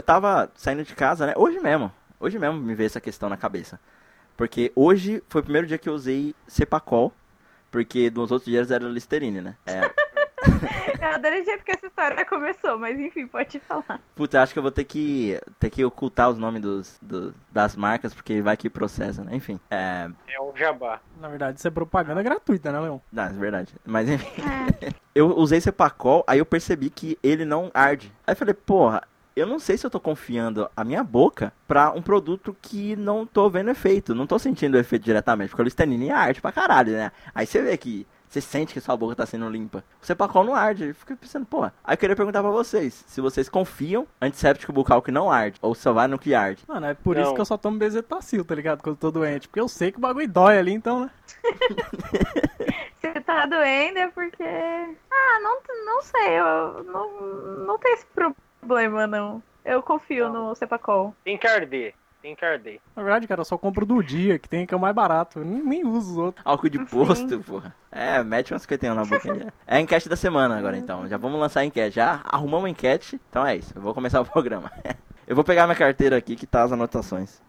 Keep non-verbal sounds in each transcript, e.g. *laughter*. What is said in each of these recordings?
eu tava saindo de casa, né? Hoje mesmo. Hoje mesmo me veio essa questão na cabeça. Porque hoje foi o primeiro dia que eu usei Cepacol. Porque nos outros dias era Listerine, né? É, *laughs* Eu adorei o jeito que essa história começou, mas enfim, pode falar. Puta, acho que eu vou ter que, ter que ocultar os nomes dos, do- das marcas, porque vai que processa, né? Enfim, é... É o jabá. Na verdade, isso é propaganda gratuita, né, Leon? Não, é verdade. Mas enfim, É. *laughs* eu usei Cepacol, aí eu percebi que ele não arde. Aí eu falei, porra, eu não sei se eu tô confiando a minha boca pra um produto que não tô vendo efeito. Não tô sentindo o efeito diretamente, porque o Listerine arde pra caralho, né? Aí você vê que... Você sente que sua boca tá sendo limpa. O Cepacol não arde. Fiquei pensando, porra. Aí eu queria perguntar pra vocês. Se vocês confiam antisséptico bucal que não arde. Ou só vai no que arde. Mano, é por isso Não. que eu só tomo bezetacil, tá ligado? Quando eu tô doente. Porque eu sei que o bagulho dói ali, então, né? *laughs* Se tá doendo é porque. Ah, não, não sei, eu não, não tem esse problema, não. Eu confio no Cepacol. Tem que arder. Tem que arder. Na verdade, cara, eu só compro do dia, que tem que é o mais barato. Eu nem, nem uso os outros. Álcool de posto, porra. É, mete umas 51 na boca. É a enquete da semana agora, então. Já vamos lançar a enquete. Já arrumamos a enquete. Então é isso. Eu vou começar o *laughs* programa. Eu vou pegar minha carteira aqui que tá as anotações.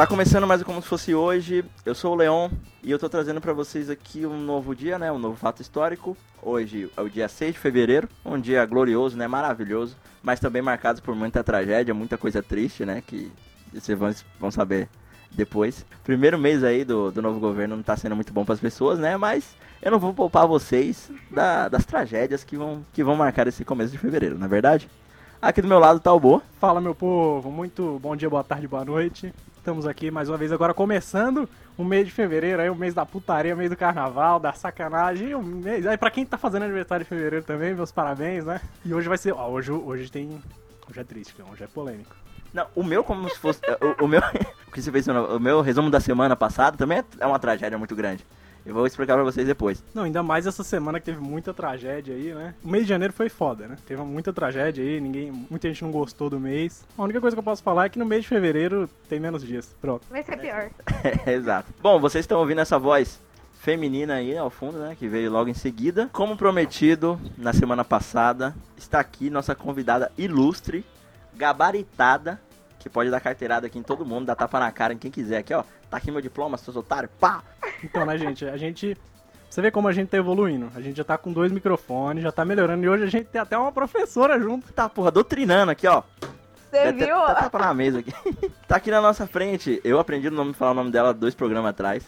Tá começando mais como se fosse hoje. Eu sou o Leon e eu tô trazendo pra vocês aqui um novo dia, né? Um novo fato histórico. Hoje é o dia 6 de fevereiro, um dia glorioso, né? Maravilhoso, mas também marcado por muita tragédia, muita coisa triste, né? Que vocês vão, saber depois. Primeiro mês aí do, do novo governo não tá sendo muito bom pras pessoas, né? Mas eu não vou poupar vocês da- das tragédias que vão, que vão marcar esse começo de fevereiro, na é verdade? Aqui do meu lado tá o Bo. Fala, meu povo. Muito bom dia, boa tarde, boa noite. Estamos aqui mais uma vez agora começando o mês de fevereiro, aí o mês da putaria, o mês do carnaval, da sacanagem, o mês. Aí pra quem tá fazendo aniversário de fevereiro também, meus parabéns, né? E hoje vai ser, ó, hoje, hoje tem, hoje é triste, hoje é polêmico. Não, o meu como se fosse. o, o meu. *laughs* O que você fez o meu resumo da semana passada também é uma tragédia muito grande. Eu vou explicar pra vocês depois. Não, ainda mais essa semana que teve muita tragédia aí, né? O mês de janeiro foi foda, né? Teve muita tragédia aí, ninguém, muita gente não gostou do mês. A única coisa que eu posso falar é que no mês de fevereiro tem menos dias. Pronto. Vai ser pior. *laughs* Exato. Bom, vocês estão ouvindo essa voz feminina aí ao fundo, né? Que veio logo em seguida. Como prometido na semana passada, está aqui nossa convidada ilustre, gabaritada, que pode dar carteirada aqui em todo mundo, dar tapa na cara em quem quiser aqui, ó. Tá aqui meu diploma, seus otários, pá! Então, né, gente? A gente. Você vê como a gente tá evoluindo. A gente já tá com dois microfones, já tá melhorando. E hoje a gente tem até uma professora junto. Tá, porra, doutrinando aqui, ó. Você viu? Tá tapa na mesa aqui. *laughs* tá aqui na nossa frente. Eu aprendi o nome, falar o nome dela dois programas atrás,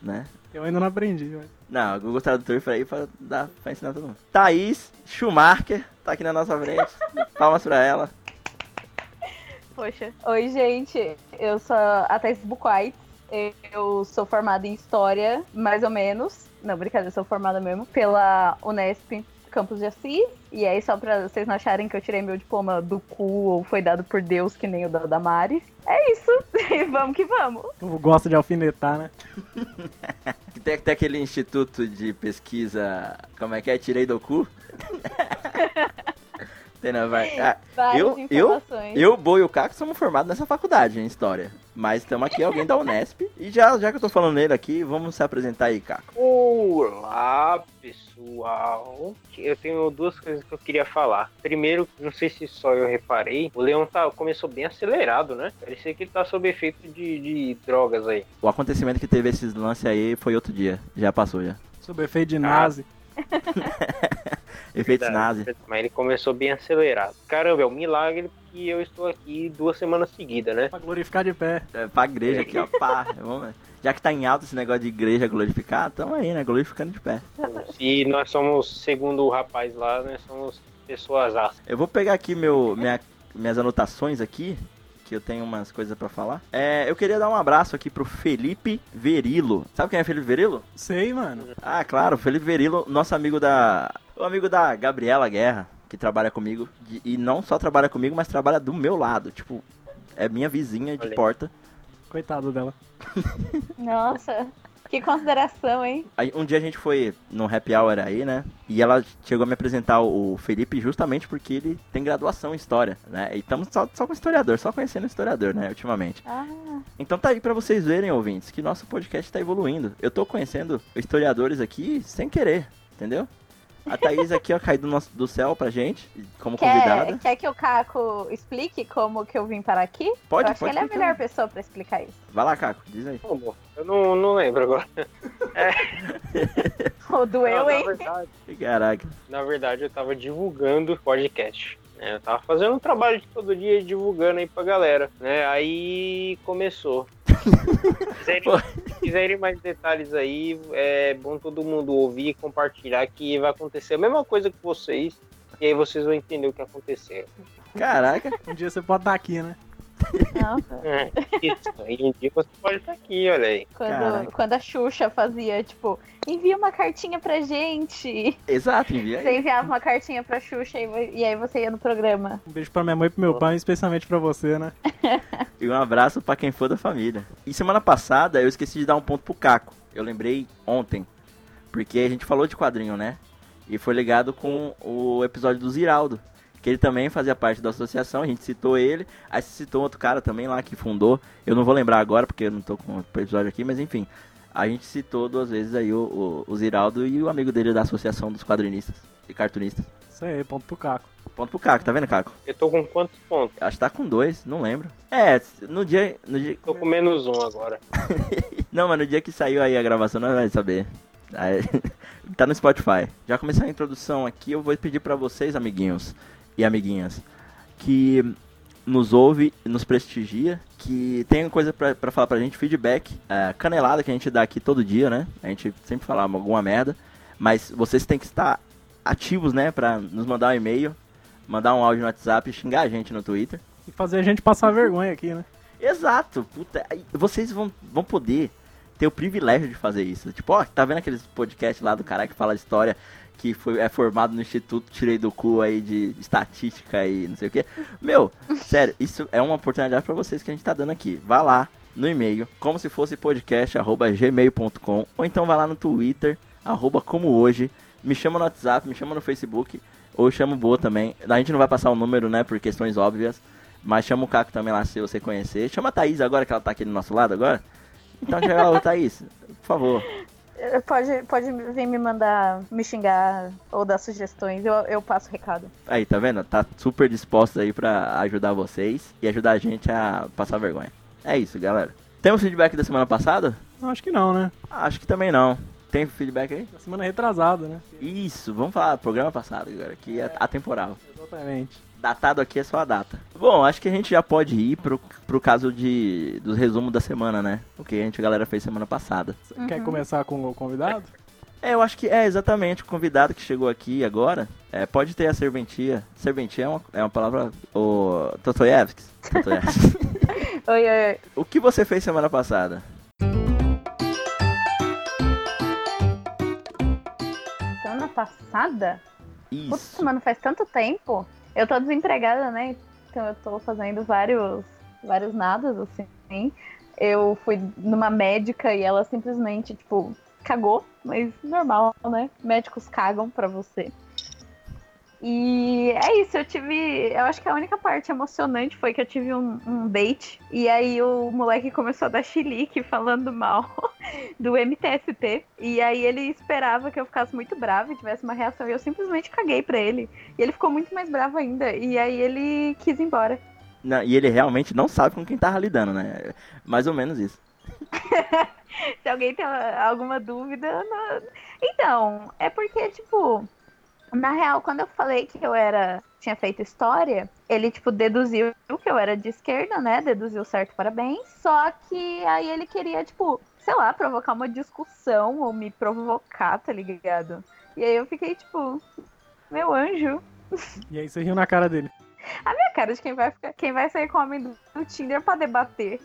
né? Eu ainda não aprendi, mas... Não, o Google Tradutor foi aí pra, dar, pra ensinar todo mundo. Thaís Schumacher tá aqui na nossa frente. *laughs* Palmas pra ela. Poxa. Oi, gente. Eu sou a Thais Buquait. Eu sou formada em História, mais ou menos. Não, brincadeira, eu sou formada mesmo. Pela Unesp Campus de Assis. E aí, só pra vocês não acharem que eu tirei meu diploma do cu ou foi dado por Deus, que nem o da Damares. É isso. *laughs* E vamos que vamos. O povo gosta de alfinetar, né? *laughs* Tem, tem aquele instituto de pesquisa. Como é que é? Tirei do cu? *laughs* tem, não, vai. Ah, Várias Eu- eu- eu, Bo e o Caco somos formados nessa faculdade em História. Mas estamos aqui alguém da Unesp. E já, já que eu tô falando nele aqui, vamos se apresentar aí, Caco. Olá, pessoal. Eu tenho duas coisas que eu queria falar. Primeiro, não sei se só eu reparei, o Leão tá, começou bem acelerado, né? Parecia que ele tá sob efeito de, de drogas aí. O acontecimento que teve esses lances aí foi outro dia. Já passou já. Sob efeito de nazi. Efeitos Verdade. nazi. Mas ele começou bem acelerado. Caramba, é um milagre que eu estou aqui duas semanas seguidas, né? Pra glorificar de pé. É, pra igreja aqui, ó. Pá, *laughs* vamos, já que tá em alta esse negócio de igreja glorificar, tamo aí, né? Glorificando de pé. E nós somos, segundo o rapaz lá, nós somos pessoas ácidas. Eu vou pegar aqui meu, minha- minhas anotações aqui, que eu tenho umas coisas pra falar. É, eu queria dar um abraço aqui pro Felipe Verilo. Sabe quem é Felipe Verilo? Sei, mano. Ah, claro, Felipe Verilo, nosso amigo da. O amigo da Gabriela Guerra, que trabalha comigo. de- e não só trabalha comigo, mas trabalha do meu lado. Tipo, é minha vizinha de Olha aí. porta. Coitado dela. Nossa, que consideração, hein? Aí, um dia a gente foi num happy hour aí, né? E ela chegou a me apresentar o Felipe justamente porque ele tem graduação em história, né? E estamos só, só com historiador, só conhecendo historiador, né? Ultimamente. Ah, Então tá aí pra vocês verem, ouvintes, que nosso podcast tá evoluindo. Eu tô conhecendo historiadores aqui sem querer, entendeu? A Thaís aqui, ó, caiu do, nosso, do céu pra gente, como Quer, convidada. quer que o Caco explique como que eu vim parar aqui? Pode, eu acho pode que ele é a melhor pessoa pra explicar isso. Vai lá, Caco, diz aí. Eu não, não lembro agora. *laughs* O doeu, Não, na hein? verdade, Caraca. na verdade, eu tava divulgando podcast. né? Eu tava fazendo um trabalho de todo dia divulgando aí pra galera, né? Aí começou. *laughs* Se quiserem, Pô. se quiserem mais detalhes aí, é bom todo mundo ouvir e compartilhar que vai acontecer a mesma coisa que vocês. E aí vocês vão entender o que aconteceu. Caraca. Um dia você pode estar aqui, né? Nossa. É, isso. Um dia você pode estar aqui, olha aí. Quando, Caraca. quando a Xuxa fazia, tipo, envia uma cartinha pra gente. Exato, envia Você enviava uma cartinha pra Xuxa e, e aí você ia no programa. Um beijo pra minha mãe e pro meu pai, especialmente pra você, né? *laughs* E um abraço pra quem for da família. E semana passada eu esqueci de dar um ponto pro Caco. Eu lembrei ontem. Porque a gente falou de quadrinho, né? E foi ligado com o episódio do Ziraldo. Que ele também fazia parte da associação, a gente citou ele. Aí se citou outro cara também lá que fundou. Eu não vou lembrar agora porque eu não tô com o episódio aqui, mas enfim. A gente citou duas vezes aí o, o, o Ziraldo e o amigo dele da associação dos quadrinistas e cartunistas. Isso aí, ponto pro Caco. Ponto pro Caco, tá vendo, Caco? Eu tô com quantos pontos? Acho que tá com dois, não lembro. É, no dia, no dia, Tô com menos um agora. *laughs* Não, mas no dia que saiu aí a gravação, nós vai saber. Aí, *laughs* tá no Spotify. Já começar a introdução aqui, eu vou pedir pra vocês, amiguinhos e amiguinhas, que nos ouve e nos prestigia, que tem coisa pra, pra falar pra gente, feedback, é, canelada que a gente dá aqui todo dia, né? A gente sempre fala alguma merda, mas vocês têm que estar ativos, né, pra nos mandar um e-mail, mandar um áudio no WhatsApp xingar a gente no Twitter. E fazer a gente passar vergonha aqui, né? Exato, puta, vocês vão, vão poder ter o privilégio de fazer isso. Tipo, ó, tá vendo aqueles podcasts lá do cara que fala de história que foi, é formado no Instituto Tirei do Cu aí de estatística e não sei o que. Meu, *laughs* sério, isso é uma oportunidade pra vocês que a gente tá dando aqui. Vá lá no e-mail, como se fosse podcast, arroba gmail.com, ou então vai lá no Twitter, arroba como hoje, me chama no WhatsApp, me chama no Facebook, ou chama o Boa também. A gente não vai passar o número, né, por questões óbvias, mas chama o Caco também lá se você conhecer. Chama a Thaís agora, que ela tá aqui do nosso lado agora. Então chega lá, *laughs* Thaís, por favor. Pode, pode vir me mandar me xingar ou dar sugestões, eu, eu passo o recado. Aí, tá vendo? Tá super disposta aí pra ajudar vocês e ajudar a gente a passar vergonha. É isso, galera. Temos feedback da semana passada? Não, acho que não, né? Acho que também não. Tem feedback aí? Da semana retrasada, né? Isso, vamos falar do programa passado agora, que é atemporal. Exatamente. Datado aqui é só a data. Bom, acho que a gente já pode ir pro, pro caso de, do resumo da semana, né? O que a gente, a galera fez semana passada. Você Quer começar com o convidado? É, eu acho que é exatamente o convidado que chegou aqui agora. É, pode ter a serventia. Serventia é uma, é uma palavra. O Totoyevski. Totoyevski. Oi, *laughs* *laughs* oi, oi. o que você fez semana passada? Semana passada? Putz, Isso. mano, faz tanto tempo. Eu tô desempregada, né? Então eu tô fazendo vários, vários nadas, assim. Eu fui numa médica e ela simplesmente, tipo, cagou, mas normal, né? Médicos cagam pra você. E é isso, eu tive. Eu acho que a única parte emocionante foi que eu tive um, um date. E aí o moleque começou a dar chilique falando mal *laughs* do MTST. E aí ele esperava que eu ficasse muito brava e tivesse uma reação. E eu simplesmente caguei pra ele. E ele ficou muito mais bravo ainda. E aí ele quis ir embora. Não, e ele realmente não sabe com quem tava lidando, né? Mais ou menos isso. *laughs* Se alguém tem alguma dúvida. não- Então, é porque, tipo, na real, quando eu falei que eu era. tinha feito história, ele, tipo, deduziu que eu era de esquerda, né? Deduziu certo, parabéns. Só que aí ele queria, tipo, sei lá, provocar uma discussão ou me provocar, tá ligado? E aí eu fiquei, tipo, meu anjo. E aí você riu na cara dele. A minha cara de quem vai, ficar, quem vai sair com o homem do, do Tinder pra debater.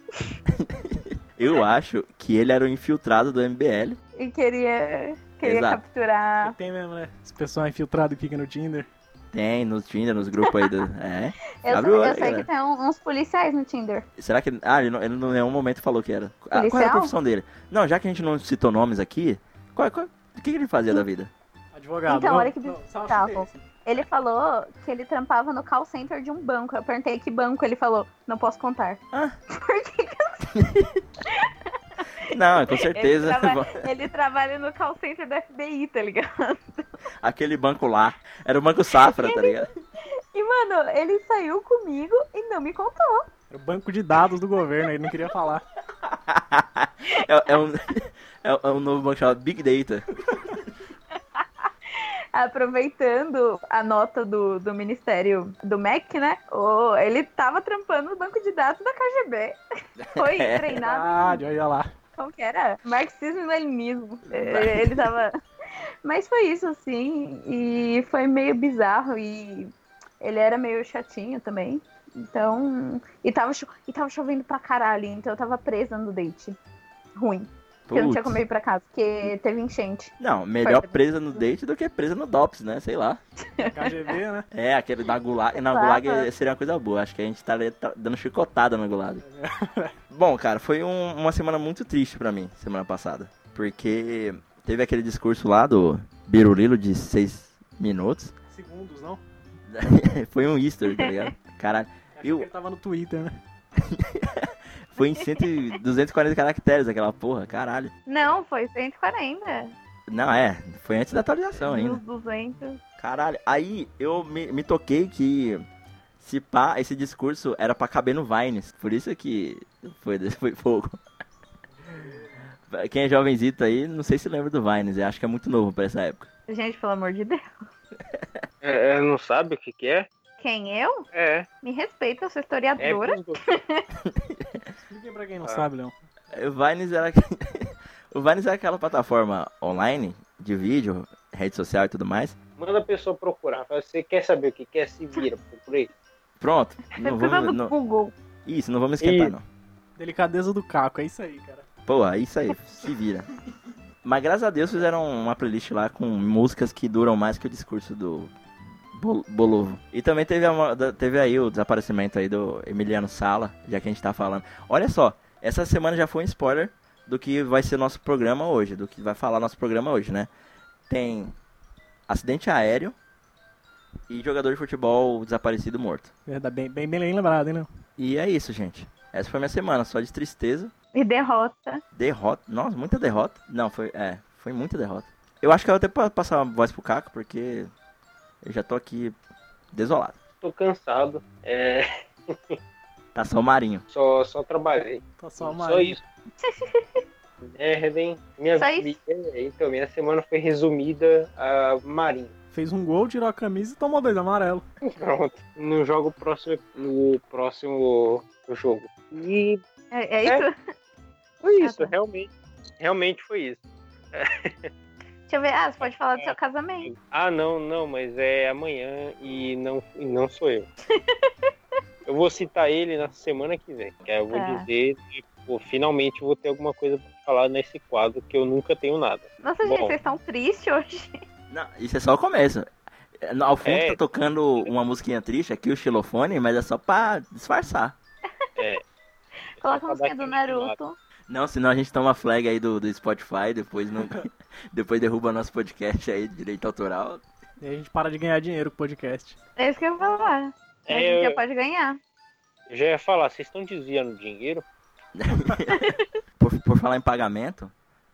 Eu acho que ele era o infiltrado do MBL. E queria, queria Exato. capturar. Tem mesmo, né? Esse pessoal infiltrado que fica no Tinder. Tem nos Tinder, nos grupos aí do. *laughs* É. Eu, Abre eu sei que tem uns policiais no Tinder. Será que. Ah, ele, não, ele não- em nenhum momento falou que era. Ah, qual era a profissão dele? Não, já que a gente não citou nomes aqui, qual, qual- o que, que ele fazia da vida? Advogado. Então, olha que bizarro. assim. Ele falou que ele trampava no call center de um banco. Eu perguntei que banco, ele falou, não posso contar. Ah. *laughs* Por que que *laughs* *laughs* Não, com ele, certeza. traba- *laughs* ele trabalha no call center da FBI, tá ligado? aquele banco lá. Era o Banco Safra, tá ligado? E, mano, ele saiu comigo e não me contou. Era o banco de dados do governo, ele não queria falar. *laughs* É, é um, é, é um novo banco chamado Big Data. Aproveitando a nota do, do Ministério do MEC, né? O, ele tava trampando no banco de dados da KGB. *laughs* Foi É. treinado Verdade, olha lá. como que era? Marxismo e leninismo. *laughs* É, Ele tava. Mas foi isso, assim. E foi meio bizarro. E ele era meio chatinho também. Então. E tava, cho- e tava chovendo pra caralho. Então eu tava presa no date. Ruim. Porque eu não tinha como ir pra casa. Porque teve enchente. Não, melhor Foi. presa no date do que presa no DOPS, né? Sei lá. KGB, né? *laughs* É, aquele da Gulag. Na. Gulag seria uma coisa boa. Acho que a gente tá, ali- tá dando chicotada na Gulag. *laughs* Bom, cara, foi um- uma semana muito triste pra mim, semana passada. Porque teve aquele discurso lá do Birulilo de seis minutos. Segundos, não? *laughs* foi um easter, tá ligado? Caralho. Achei Eu- que ele tava no Twitter, né? Foi em 100, e 240 caracteres aquela porra, caralho. Não, foi 140. Não, é, foi antes da atualização Dos ainda. 200. Caralho, aí eu me, me toquei que se pá, esse discurso era pra caber no Vines. Por isso que foi, *laughs* foi fogo. Quem é jovenzito aí, não sei se lembra do Vines, eu acho que é muito novo pra essa época. Gente, pelo amor de Deus. É, é, não sabe o que, que é? Quem eu? É. Me respeita, eu sou É historiadora. pros dois. Explica pra quem não Ah. sabe, Leão. O Vines era. *laughs* o Vines é aquela plataforma online de vídeo, rede social e tudo mais. Manda a pessoa procurar. Você quer saber o que quer? Se vira. Procurei. Pronto. *laughs* Não vamos, do não, Google. isso, não vamos esquentar, Ih. não. Delicadeza do Caco, é isso aí, cara. Pô, é isso aí, se vira. *laughs* Mas graças a Deus fizeram uma playlist lá com músicas que duram mais que o discurso do Bolovo. E também teve, a teve aí o desaparecimento aí do Emiliano Sala, já que a gente tá falando. Olha só, essa semana já foi um spoiler do que vai ser nosso programa hoje, do que vai falar nosso programa hoje, né? Tem acidente aéreo e jogador de futebol desaparecido morto. Verdade, bem, bem, bem lembrado, hein, Leão? E é isso, gente. Essa foi minha semana, só de tristeza. E derrota. Derrota. Nossa, muita derrota. Não, foi. É, foi muita derrota. Eu acho que eu vou até pa- passar a voz pro Caco, porque eu já tô aqui desolado. Tô cansado. É, *laughs* Tá só o Marinho. só, só trabalhei. Tá só uma. Só isso. *laughs* É, bem, minha Só isso? vida, então, minha semana foi resumida a Marinho. Fez um gol, tirou a camisa e tomou dois amarelo. *laughs* Pronto. No jogo próximo, no próximo jogo. E É, é isso? foi isso, Ah, tá. realmente. Realmente foi isso. Deixa eu ver. Ah, você pode falar do seu casamento. Ah, não, não, mas é amanhã e não, e não sou eu. *laughs* eu vou citar ele na semana que vem. Que aí eu vou Tá. dizer, tipo, finalmente vou ter alguma coisa pra falar nesse quadro que eu nunca tenho nada. Nossa, gente, Bom. vocês estão tristes hoje. Não, isso é só o começo. É, Ao fundo É. tá tocando uma musiquinha triste aqui, o xilofone, mas é só pra disfarçar. Coloca a dar do Naruto. Não, senão a gente toma flag aí do, do Spotify, depois não, *laughs* depois derruba nosso podcast aí, de direito autoral. E a gente para de ganhar dinheiro com o podcast. É isso que eu ia falar. a É, gente já eu- pode ganhar. Eu já ia falar, vocês estão desviando dinheiro? *laughs* Por, por falar em pagamento,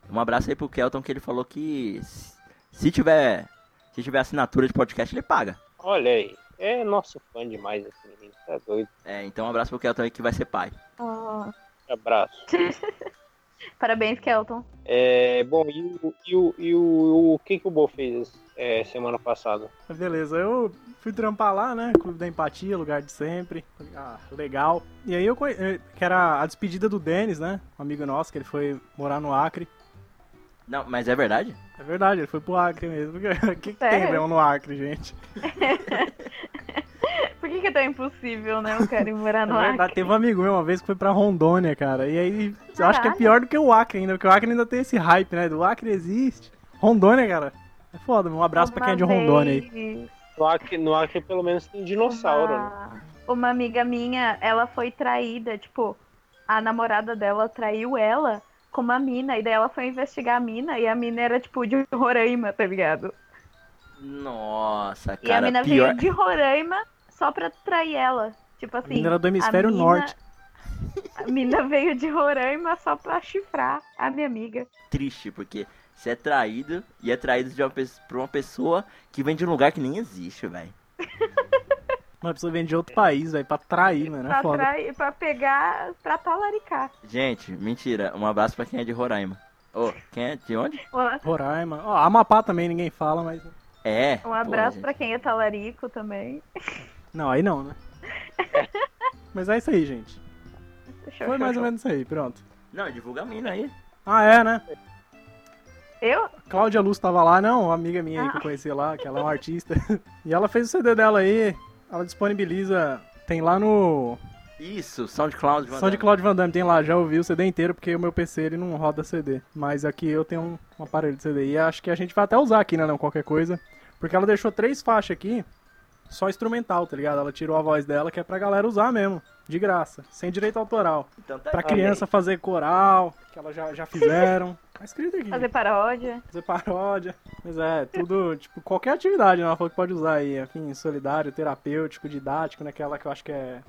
um abraço aí pro Kelton que ele falou que se- se tiver se tiver assinatura de podcast ele paga. Olha aí, é nosso fã demais esse menino, tá doido. É, então um abraço pro Kelton aí que vai ser pai. Oh, Abraço. *laughs* Parabéns, Kelton. É, bom, e o, e o, e o, o que que o Bo fez é, semana passada? Beleza, eu fui trampar lá, né? Clube da Empatia, lugar de sempre. Ah, legal. E aí eu conhe... que era a despedida do Denis, né? Um amigo nosso, que ele foi morar no Acre. Não, mas é verdade? É verdade, ele foi pro Acre mesmo. *laughs* O que, que tem? Leão, no Acre, gente? *laughs* *laughs* Por que, que é tão impossível, né? Eu quero ir morar É no verdade, Acre. teve um amigo meu uma vez que foi pra Rondônia, cara. E aí, eu acho que é Caralho. pior do que o Acre ainda, porque o Acre ainda tem esse hype, né? Do Acre existe. Rondônia, cara. É foda, um abraço pra quem é de Uma Rondônia aí. No Acre, no Acre pelo menos tem dinossauro, né? Uma, uma amiga minha, ela foi traída, tipo, a namorada dela traiu ela com uma mina, e daí ela foi investigar a mina, e a mina era, tipo, de Roraima, tá ligado? Nossa, e a cara, mina pior. veio de Roraima só pra trair ela. Tipo A assim. menina era do hemisfério a mina- norte. *laughs* A mina veio de Roraima só pra chifrar a minha amiga. triste, porque Você é traído e é traído de uma, pe- por uma pessoa que vem de um lugar que nem existe, velho. *laughs* Uma pessoa vem de outro país, velho, pra trair, mano. É Pra, foda. trai- pra pegar, pra talaricar. Gente, mentira. Um abraço pra quem é de Roraima. Ô, quem é de onde? Roraima. Ó, Amapá também ninguém fala, mas. É. Um abraço pô, pra gente. quem é talarico também. *laughs* Não, aí não, né? *laughs* mas é isso aí, gente. Show, Foi show, mais ou show. menos isso aí, pronto. Não, divulga a mina aí. Ah, é, né? Eu? Cláudia Luz tava lá, não, uma amiga minha aí que eu Ah. conheci lá, que ela é uma artista. *laughs* e ela fez o CD dela aí, ela disponibiliza. Tem lá no Isso, SoundCloud. Van Som de Damme. Claudio Van Damme, tem lá, já ouvi o CD inteiro, porque o meu PC ele não roda CD. Mas aqui eu tenho um, um aparelho de CD e acho que a gente vai até usar aqui, né, não, qualquer coisa. Porque ela deixou três faixas aqui, só instrumental, tá ligado? Ela tirou a voz dela, que é pra galera usar mesmo, de graça, sem direito autoral. Então tá Pra aí. criança fazer coral, que elas já, já fizeram. *laughs* Tá escrito aqui. Fazer paródia. fazer paródia. Mas é, tudo, *laughs* tipo, qualquer atividade, né? Ela falou que pode usar aí, enfim, solidário, terapêutico, didático, naquela que eu acho que é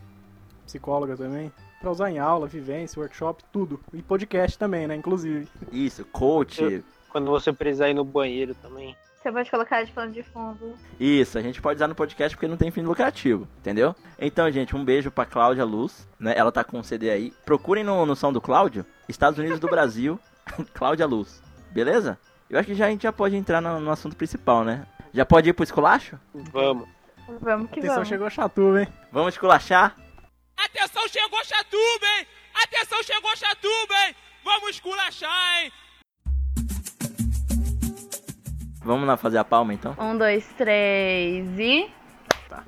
psicóloga também. Pra usar em aula, vivência, workshop, tudo. E podcast também, né? Inclusive. Isso, coach. Quando você precisar ir no banheiro também. Você pode colocar de plano de fundo. Isso, a gente pode usar no podcast porque não tem fim lucrativo, entendeu? Então, gente, um beijo pra Cláudia Luz, né? Ela tá com um CD aí. Procurem no, no som do Cláudio, Estados Unidos do Brasil, *laughs* Cláudia Luz. Beleza? Eu acho que já, a gente já pode entrar no, no assunto principal, né? Já pode ir pro esculacho? Vamos. Vamos que Atenção, vamos. chegou a Chatuba, hein? Vamos esculachar? Atenção, chegou Chatuba, hein? Atenção, chegou Chatuba, hein? Vamos esculachar, hein? Vamos lá fazer a palma então? Um, dois, três e.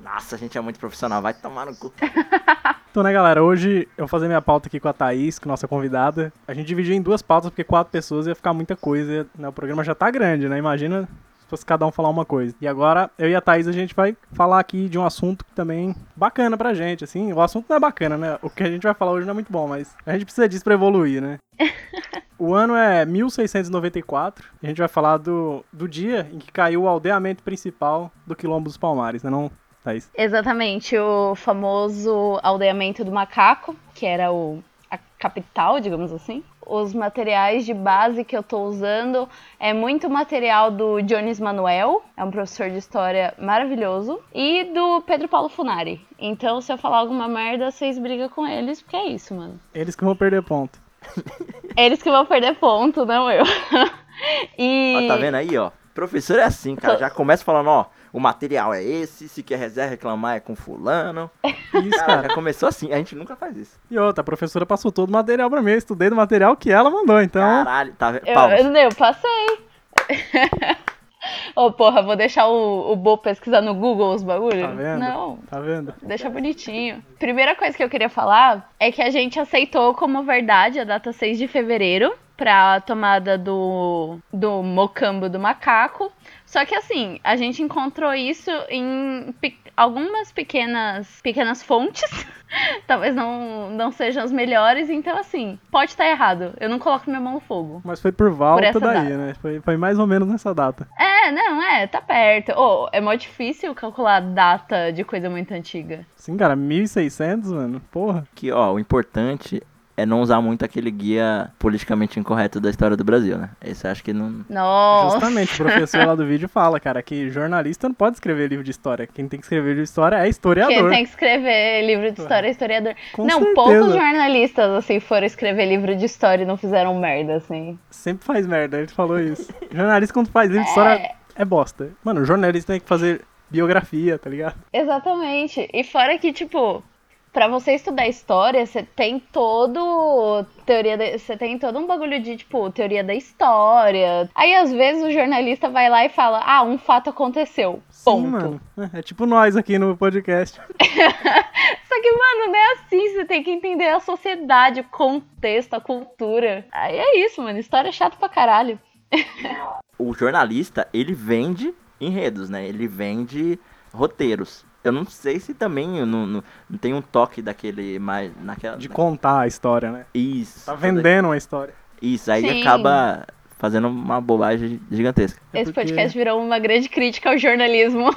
Nossa, a gente é muito profissional, vai tomar no cu. *laughs* Então, né, galera, hoje eu vou fazer minha pauta aqui com a Thaís, com nossa convidada. A gente dividiu em duas pautas, porque quatro pessoas ia ficar muita coisa, né? O programa já tá grande, né? Imagina fosse cada um falar uma coisa. E agora, eu e a Thaís, a gente vai falar aqui de um assunto que também bacana pra gente, assim. O assunto não é bacana, né? O que a gente vai falar hoje não é muito bom, mas a gente precisa disso pra evoluir, né? *laughs* O ano é 1694 e a gente vai falar do, do dia em que caiu o aldeamento principal do Quilombo dos Palmares, né não, Thaís? Exatamente, o famoso aldeamento do macaco, que era o, a capital, digamos assim. Os materiais de base que eu tô usando é muito material do Jones Manuel, é um professor de história maravilhoso, e do Pedro Paulo Funari. Então, se eu falar alguma merda, vocês brigam com eles, porque é isso, mano. Eles que vão perder ponto. *laughs* Eles que vão perder ponto, não eu. *laughs* e Ó, tá vendo aí, ó? Professor é assim, cara. Já começa falando, ó, o material é esse, se quer reserva reclamar é com fulano. *laughs* Isso, Cara, cara. já começou assim, a gente nunca faz isso. E outra, a professora passou todo o material pra mim. Eu estudei do material que ela mandou, então. Caralho, tá vendo? Eu, eu, eu passei. *laughs* Ô, porra, vou deixar o, o Bo pesquisar no Google os bagulhos? Tá vendo? Não, Tá vendo? deixa bonitinho. Primeira coisa que eu queria falar é que a gente aceitou como verdade a data 6 de fevereiro pra tomada do, do mocambo do macaco. Só que assim, a gente encontrou isso em pe- algumas pequenas, pequenas fontes. *laughs* Talvez não, não sejam as melhores, então assim, pode estar errado. Eu não coloco minha mão no fogo. Mas foi por volta essa daí, data. né? Foi, foi mais ou menos nessa data. É, não, é, tá perto. Ô, é mó difícil calcular data de coisa muito antiga. Sim, cara, 1600, mano. Porra. Que, ó, o importante é não usar muito aquele guia politicamente incorreto da história do Brasil, né? Esse eu acho que não. Nossa. Justamente, o professor lá do vídeo fala, cara, que jornalista não pode escrever livro de história. Quem tem que escrever livro de história é Quem historiador. tem que escrever livro de história é historiador. Com não, certeza. poucos jornalistas, assim, foram escrever livro de história e não fizeram merda, assim. Sempre faz merda, ele falou isso. jornalista, quando faz livro de história, é bosta. Mano, o jornalista tem que fazer biografia, tá ligado? Exatamente. E fora que, tipo, pra você estudar história, você tem todo teoria, da- você tem todo um bagulho de, tipo, teoria da história. Aí, às vezes, o jornalista vai lá e fala, ah, um fato aconteceu. Ponto. Sim, mano. É, *laughs* é tipo nós aqui no podcast. *laughs* Só que, mano, não é assim. Você tem que entender a sociedade, o contexto, a cultura. Aí é isso, mano. História é chato pra caralho. *laughs* O jornalista, ele vende enredos, né? Ele vende roteiros. Eu não sei se também não, não, não tem um toque daquele mais naquela De contar a história, né? isso Tá vendendo uma história. isso aí Sim. acaba fazendo uma bobagem gigantesca É Esse porque- podcast virou uma grande crítica ao jornalismo.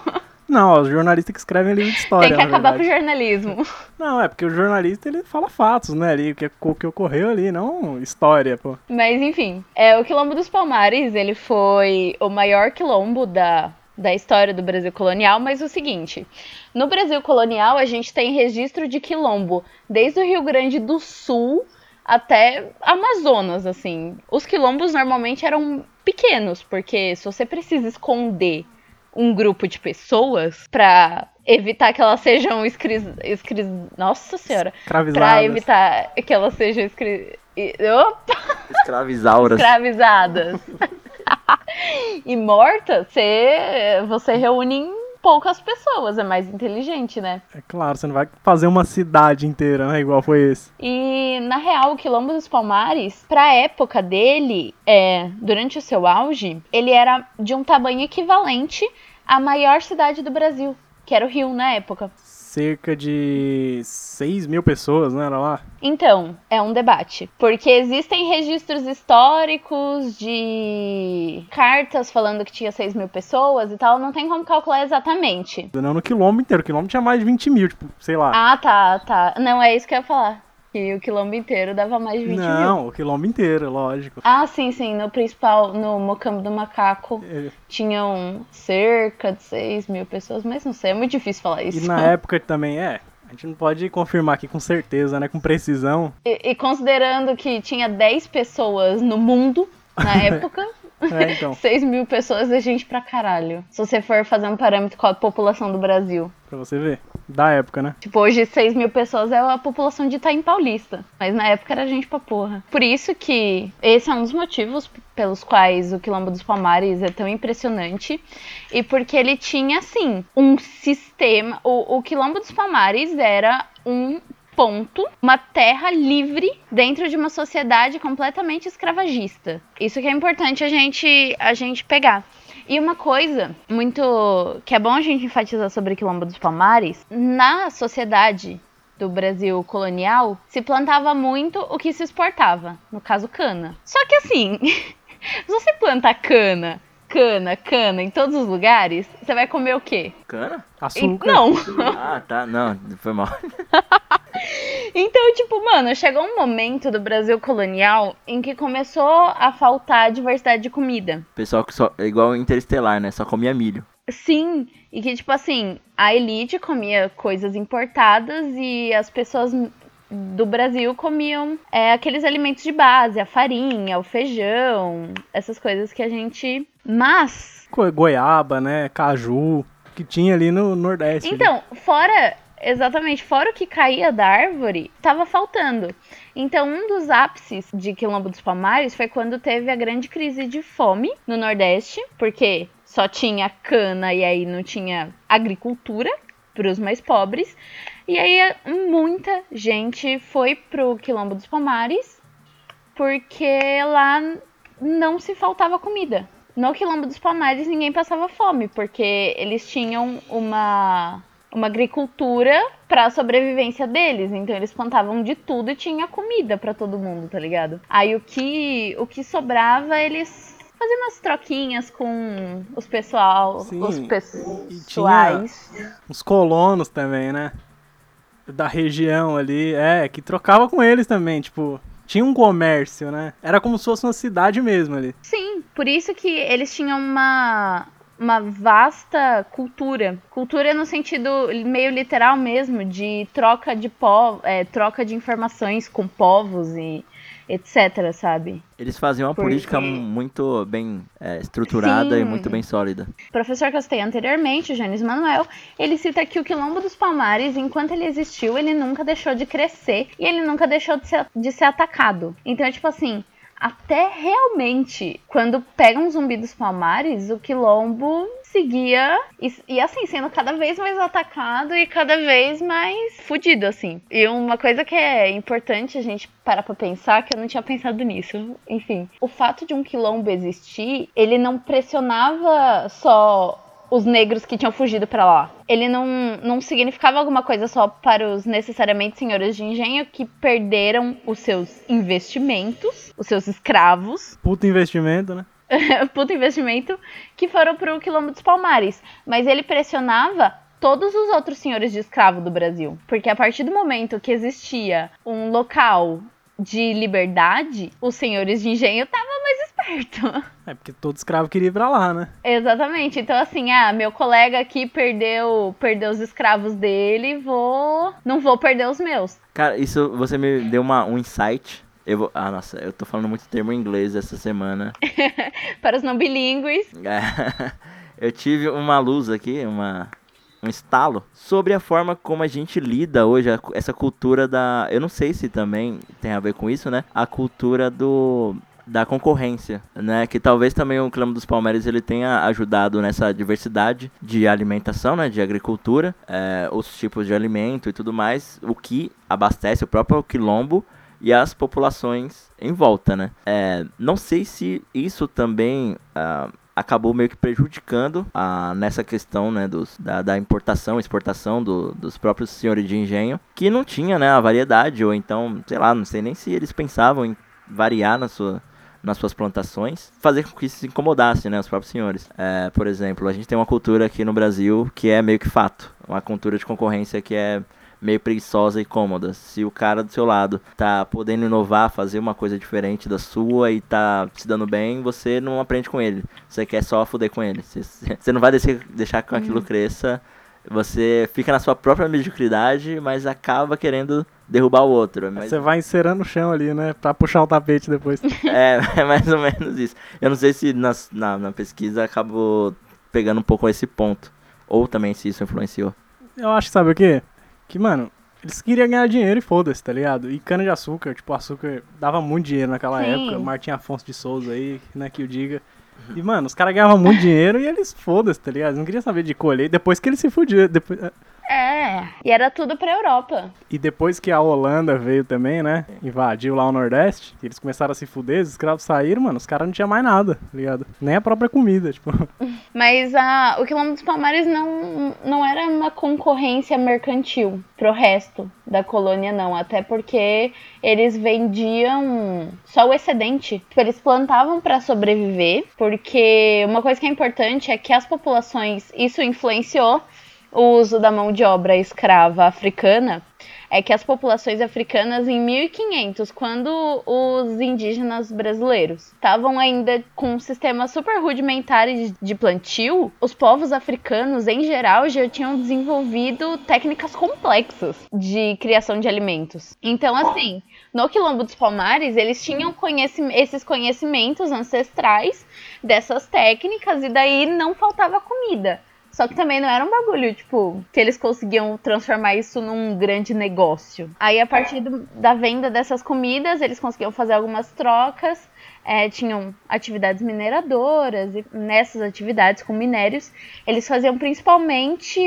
Não, os jornalistas que escrevem livro de história. Tem que acabar com o jornalismo. *laughs* Não, é porque o jornalista ele fala fatos, né? Ali, o que, o que ocorreu ali, não história, pô. Mas enfim, é, o Quilombo dos Palmares, ele foi o maior quilombo da, da história do Brasil colonial, mas o seguinte, no Brasil colonial a gente tem registro de quilombo desde o Rio Grande do Sul até Amazonas, assim. Os quilombos normalmente eram pequenos, porque se você precisa esconder um grupo de pessoas pra evitar que elas sejam escris... escris... Nossa senhora! Pra Escravizadas. evitar que elas sejam escri... Opa! Escravizauras. escravizadas *laughs* *laughs* e mortas, você, você reúne em poucas pessoas, é mais inteligente, né? É claro, você não vai fazer uma cidade inteira, né? Igual foi esse. E na real, o Quilombo dos Palmares, pra época dele, é, durante o seu auge, ele era de um tamanho equivalente à maior cidade do Brasil, que era o Rio na época. Cerca de 6 mil pessoas, né? Era lá. Então, é um debate. Porque existem registros históricos de cartas falando que tinha 6 mil pessoas e tal, não tem como calcular exatamente. Não no quilombo inteiro. O quilombo tinha mais de 20 mil, tipo, sei lá. Ah, tá, tá. Não, é isso que eu ia falar. Que o quilombo inteiro dava mais de 20 mil. não, o quilombo inteiro, lógico. Ah, sim, sim. No principal, no Mocambo do Macaco, É, tinham cerca de 6 mil pessoas, mas não sei, é muito difícil falar E isso. na *laughs* época também, é. A gente não pode confirmar aqui com certeza, né? Com precisão. E, e considerando que tinha 10 pessoas no mundo na *laughs* época, É, *laughs* então, 6 mil pessoas é gente pra caralho. Se você for fazer um parâmetro com a população do Brasil. pra você ver. Da época, né? Tipo, hoje 6 mil pessoas é a população de Itaim Paulista. Mas na época era gente pra porra. Por isso que esse é um dos motivos pelos quais o Quilombo dos Palmares é tão impressionante. E porque ele tinha, assim, um sistema. O, o Quilombo dos Palmares era um ponto, uma terra livre dentro de uma sociedade completamente escravagista. Isso que é importante a gente, a gente pegar. E uma coisa muito que é bom a gente enfatizar sobre Quilombo dos Palmares, na sociedade do Brasil colonial, se plantava muito o que se exportava, no caso cana. Só que assim, *laughs* se você planta cana, cana, cana em todos os lugares, você vai comer o quê? Cana? E- Açúcar. Não. *laughs* Ah, tá. Não, foi mal. *laughs* Então, tipo, mano, chegou um momento do Brasil colonial em que começou a faltar diversidade de comida. Pessoal que só. É igual Interestelar, né? Só comia milho. Sim, e que, tipo assim, a elite comia coisas importadas e as pessoas do Brasil comiam é, aqueles alimentos de base, a farinha, o feijão, essas coisas que a gente. Mas, Goiaba, né? Caju. Que tinha ali no Nordeste. ali. então, fora. Exatamente, fora o que caía da árvore, tava faltando. Então, um dos ápices de Quilombo dos Palmares foi quando teve a grande crise de fome no Nordeste, porque só tinha cana e aí não tinha agricultura para os mais pobres. E aí muita gente foi pro Quilombo dos Palmares porque lá não se faltava comida. No Quilombo dos Palmares ninguém passava fome, porque eles tinham uma uma agricultura para a sobrevivência deles, então eles plantavam de tudo e tinha comida para todo mundo, tá ligado? Aí o que o que sobrava eles faziam umas troquinhas com os pessoal, Sim, os pessoais. Os colonos também, né? Da região ali. É, que trocava com eles também, tipo. Tinha um comércio, né? Era como se fosse uma cidade mesmo ali. Sim, por isso que eles tinham uma, uma vasta cultura. Cultura no sentido meio literal mesmo, de troca de po é, troca de informações com povos e etc, sabe? Eles faziam uma Porque- política muito bem é, estruturada e Sim. muito bem sólida. O professor que eu citei anteriormente, o Janis Manuel, ele cita que o Quilombo dos Palmares, enquanto ele existiu, ele nunca deixou de crescer e ele nunca deixou de ser, de ser atacado. Então, é tipo assim, até realmente, quando pega um zumbi dos Palmares, o Quilombo seguia e, e assim, sendo cada vez mais atacado e cada vez mais fudido, assim. E uma coisa que é importante a gente parar pra pensar, que eu não tinha pensado nisso, enfim. O fato de um quilombo existir, ele não pressionava só os negros que tinham fugido pra lá. Ele não, não significava alguma coisa só para os necessariamente senhores de engenho que perderam os seus investimentos, os seus escravos, Puta investimento, né? *laughs* puta investimento, que foram pro Quilombo dos Palmares. Mas ele pressionava todos os outros senhores de escravo do Brasil. Porque a partir do momento que existia um local de liberdade, os senhores de engenho estavam mais espertos. *laughs* É porque todo escravo queria ir pra lá, né? Exatamente. Então, assim, ah, meu colega aqui perdeu, perdeu os escravos dele, vou. Não vou perder os meus. Cara, isso você me deu uma, um insight. Eu vou, ah, nossa, eu tô falando muito termo em inglês essa semana. *laughs* Para os não bilíngues. É, eu tive uma luz aqui, uma, um estalo, sobre a forma como a gente lida hoje, a- essa cultura da. Eu não sei se também tem a ver com isso, né? A cultura do. Da concorrência, né? Que talvez também o Clã dos Palmeiras ele tenha ajudado nessa diversidade de alimentação, né? De agricultura, é, os tipos de alimento e tudo mais, o que abastece o próprio quilombo e as populações em volta, né? É, não sei se isso também ah, acabou meio que prejudicando ah, nessa questão, né, dos, da, da importação, exportação do- dos próprios senhores de engenho, que não tinha, né, a variedade, ou então, sei lá, não sei nem se eles pensavam em variar na sua, nas suas plantações, fazer com que isso se incomodasse, né, os próprios senhores. É, por exemplo, a gente tem uma cultura aqui no Brasil que é meio que fato, uma cultura de concorrência que é meio preguiçosa e cômoda. Se o cara do seu lado tá podendo inovar, fazer uma coisa diferente da sua e tá se dando bem, você não aprende com ele. Você quer só fuder com ele. Você, *laughs* você não vai deixar, deixar que aquilo cresça. Você fica na sua própria mediocridade, mas acaba querendo derrubar o outro. Mas Você vai encerando o chão ali, né? Pra puxar o tapete depois. *laughs* é, é mais ou menos isso. Eu não sei se nas- na, na pesquisa acabou pegando um pouco esse ponto. Ou também se isso influenciou. Eu acho que sabe o quê? Que, mano, eles queriam ganhar dinheiro e foda-se, tá ligado? E cana de açúcar, tipo, açúcar dava muito dinheiro naquela Sim. época. Martim Afonso de Souza aí, né, que o diga. E, mano, os caras ganhavam muito dinheiro e eles foda-se, tá ligado? Não queriam saber de colher. Depois que eles se fudiam. Depois... É. E era tudo pra Europa. E depois que a Holanda veio também, né? Invadiu lá o Nordeste, e eles começaram a se fuder, os escravos saíram, mano, os caras não tinham mais nada, tá ligado? Nem a própria comida, tipo. *laughs* Mas a, o Quilombo dos Palmares não, não era uma concorrência mercantil pro resto da colônia, não. Até porque eles vendiam só o excedente. Tipo, eles plantavam pra sobreviver, porque uma coisa que é importante é que as populações, isso influenciou o uso da mão de obra escrava africana, é que as populações africanas em 1500, quando os indígenas brasileiros estavam ainda com um sistema super rudimentar de- plantio, os povos africanos em geral já tinham desenvolvido técnicas complexas de criação de alimentos. Então, assim, no Quilombo dos Palmares, eles tinham conheci- esses conhecimentos ancestrais dessas técnicas e daí não faltava comida. Só que também não era um bagulho, tipo, que eles conseguiam transformar isso num grande negócio. Aí, a partir do- da venda dessas comidas, eles conseguiam fazer algumas trocas. É, tinham atividades mineradoras, e nessas atividades com minérios, eles faziam principalmente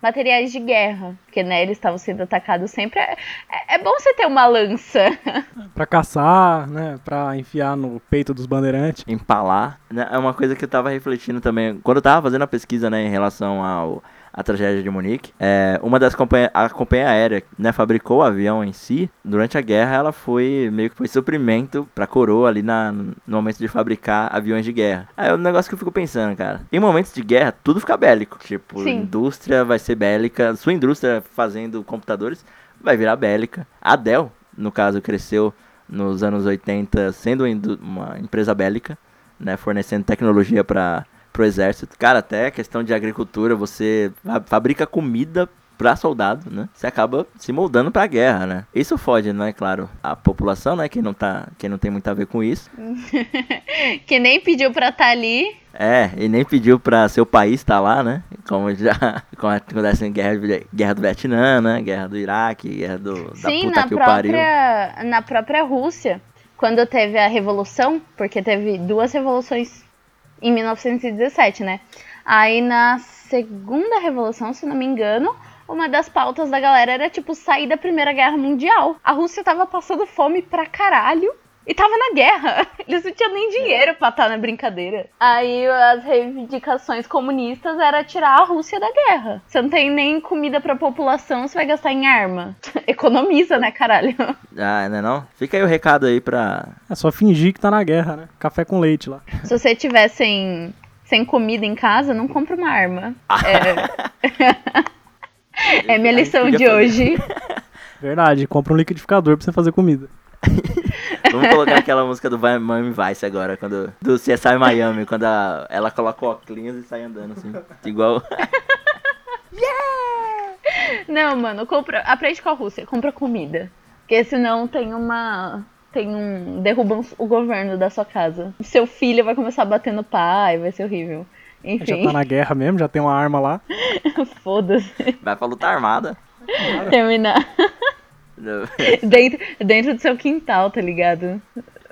materiais de guerra. Porque, né, eles estavam sendo atacados sempre. É, é- é bom você ter uma lança. *laughs* pra caçar, né? Pra enfiar no peito dos bandeirantes. empalar, né? É uma coisa que eu tava refletindo também. Quando eu tava fazendo a pesquisa, né, em relação ao a tragédia de Munique, é, uma das companhias, a companhia aérea, né, fabricou o avião em si. Durante a guerra, ela foi meio que foi suprimento pra coroa ali na, no momento de fabricar aviões de guerra. Aí é um negócio que eu fico pensando, cara. Em momentos de guerra, tudo fica bélico. Tipo, Sim. indústria vai ser bélica, sua indústria fazendo computadores vai virar bélica. A Dell, no caso, cresceu nos anos 80 sendo uma empresa bélica, né, fornecendo tecnologia para o exército. Cara, até questão de agricultura, você fa- fabrica comida para soldado, né? Você acaba se moldando para a guerra, né? Isso fode, né, claro, a população, né, quem não tá, quem não tem muito a ver com isso. *laughs* que nem pediu pra estar ali. É, e nem pediu pra seu país estar lá, né? Como já *laughs* como acontece em guerra, guerra do Vietnã, né? Guerra do Iraque, guerra do, da Sim, puta na que o pariu. própria, na própria Rússia, quando teve a revolução, porque teve duas revoluções em 1917, né? Aí na segunda revolução, se não me engano, uma das pautas da galera era tipo sair da Primeira Guerra Mundial. A Rússia tava passando fome pra caralho. E tava na guerra. *laughs* Eles não tinham nem dinheiro pra estar na brincadeira. Aí as reivindicações comunistas era tirar a Rússia da guerra. Você não tem nem comida pra população, você vai gastar em arma. *laughs* Economiza, né, caralho? Ah, não é não? Fica aí o recado aí pra... É só fingir que tá na guerra, né? Café com leite lá. Se você tiver sem, sem comida em casa, não compra uma arma. É, *laughs* é minha lição de fazer. hoje. Verdade, compra um liquidificador pra você fazer comida. *laughs* Vamos colocar aquela música do Miami Vice agora, quando, do CSI Miami, quando a- ela coloca o óculos e sai andando assim. Igual. *laughs* Não, mano, compra, aprende com a Rússia, compra comida. Porque senão tem uma. Tem um. derrubam o governo da sua casa. Seu filho vai começar a bater no pai, vai ser horrível. Já Enfim, tá na guerra mesmo, já tem uma arma lá. *laughs* foda-se. Vai pra luta armada. Terminar *laughs* dentro, dentro do seu quintal, tá ligado?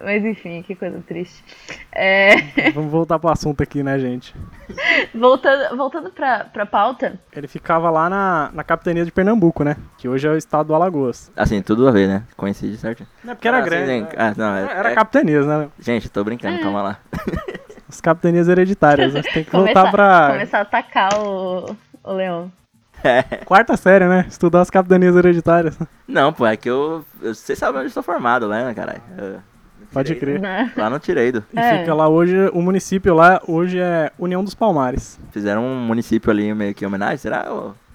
Mas enfim, que coisa triste. É, *laughs* Vamos voltar pro assunto aqui, né, gente? voltando voltando pra, pra pauta, Ele ficava lá na, na capitania de Pernambuco, né? Que hoje é o estado do Alagoas. Assim, tudo a ver, né? Coincide certinho. Não é porque era Ah, grande. sim, né? Ah, não, é- Era é- capitanias, né? Gente, tô brincando, calma lá. As capitanias hereditárias. Nós tem que começar, *laughs* voltar pra começar a atacar o, o leão. Quarta série, né? Estudar as capitanias hereditárias. Não, pô, é que eu. eu vocês sabem onde eu sou formado, né, caralho? Eu Pode crer. Né? Lá não tirei do. E É. fica lá hoje, o município lá hoje é União dos Palmares. Fizeram um município ali meio que em homenagem, será?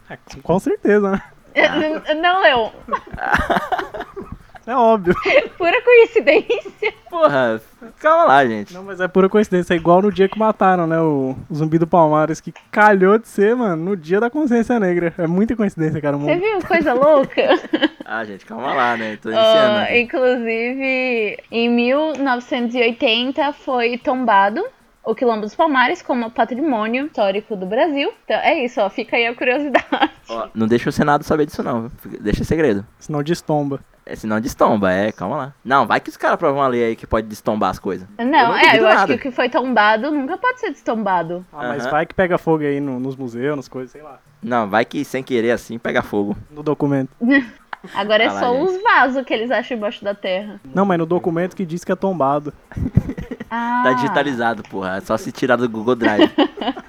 É, com certeza, né? *laughs* Não, Leão, *laughs* É óbvio. *laughs* pura coincidência. Porra, calma lá, gente. Não, mas é pura coincidência. É igual no dia que mataram, né? O, o zumbi do Palmares, que calhou de ser, mano, no dia da consciência negra. É muita coincidência, cara. Você viu coisa louca? *laughs* Ah, gente, calma lá, né? Tô iniciando. Inclusive, em 1980 foi tombado o Quilombo dos Palmares como patrimônio histórico do Brasil. Então é isso, ó, fica aí a curiosidade. Ó, não deixa o Senado saber disso, não. Deixa segredo. Senão destomba. É, senão destomba, é, calma lá. Não, vai que os caras aprovam uma lei aí que pode destombar as coisas. Não, não é, eu acho nada. que o que foi tombado nunca pode ser destombado. Ah, mas Aham. vai que pega fogo aí no- nos museus, nas coisas, sei lá. Não, vai que sem querer assim pega fogo. No documento. *laughs* Agora é Ah lá, só os vasos que eles acham embaixo da terra. Não, mas no documento que diz que é tombado. *laughs* Ah, Tá digitalizado, porra. É só se tirar do Google Drive.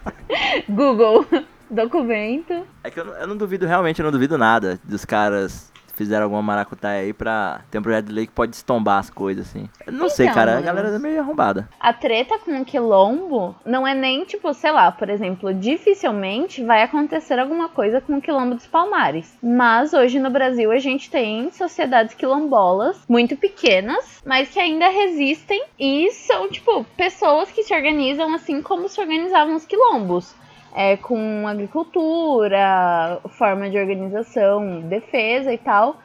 *laughs* Google, documento. É que eu não, eu não duvido, realmente, eu não duvido nada dos caras fizeram alguma maracutaia aí pra ter um projeto de lei que pode estombar as coisas, assim. Eu não sei, Então, cara. A galera é meio arrombada. A treta com o quilombo não é nem, tipo, sei lá, por exemplo, dificilmente vai acontecer alguma coisa com o quilombo dos palmares. Mas hoje no Brasil a gente tem sociedades quilombolas muito pequenas, mas que ainda resistem e são, tipo, pessoas que se organizam assim como se organizavam os quilombos. É, com agricultura, forma de organização, defesa e tal.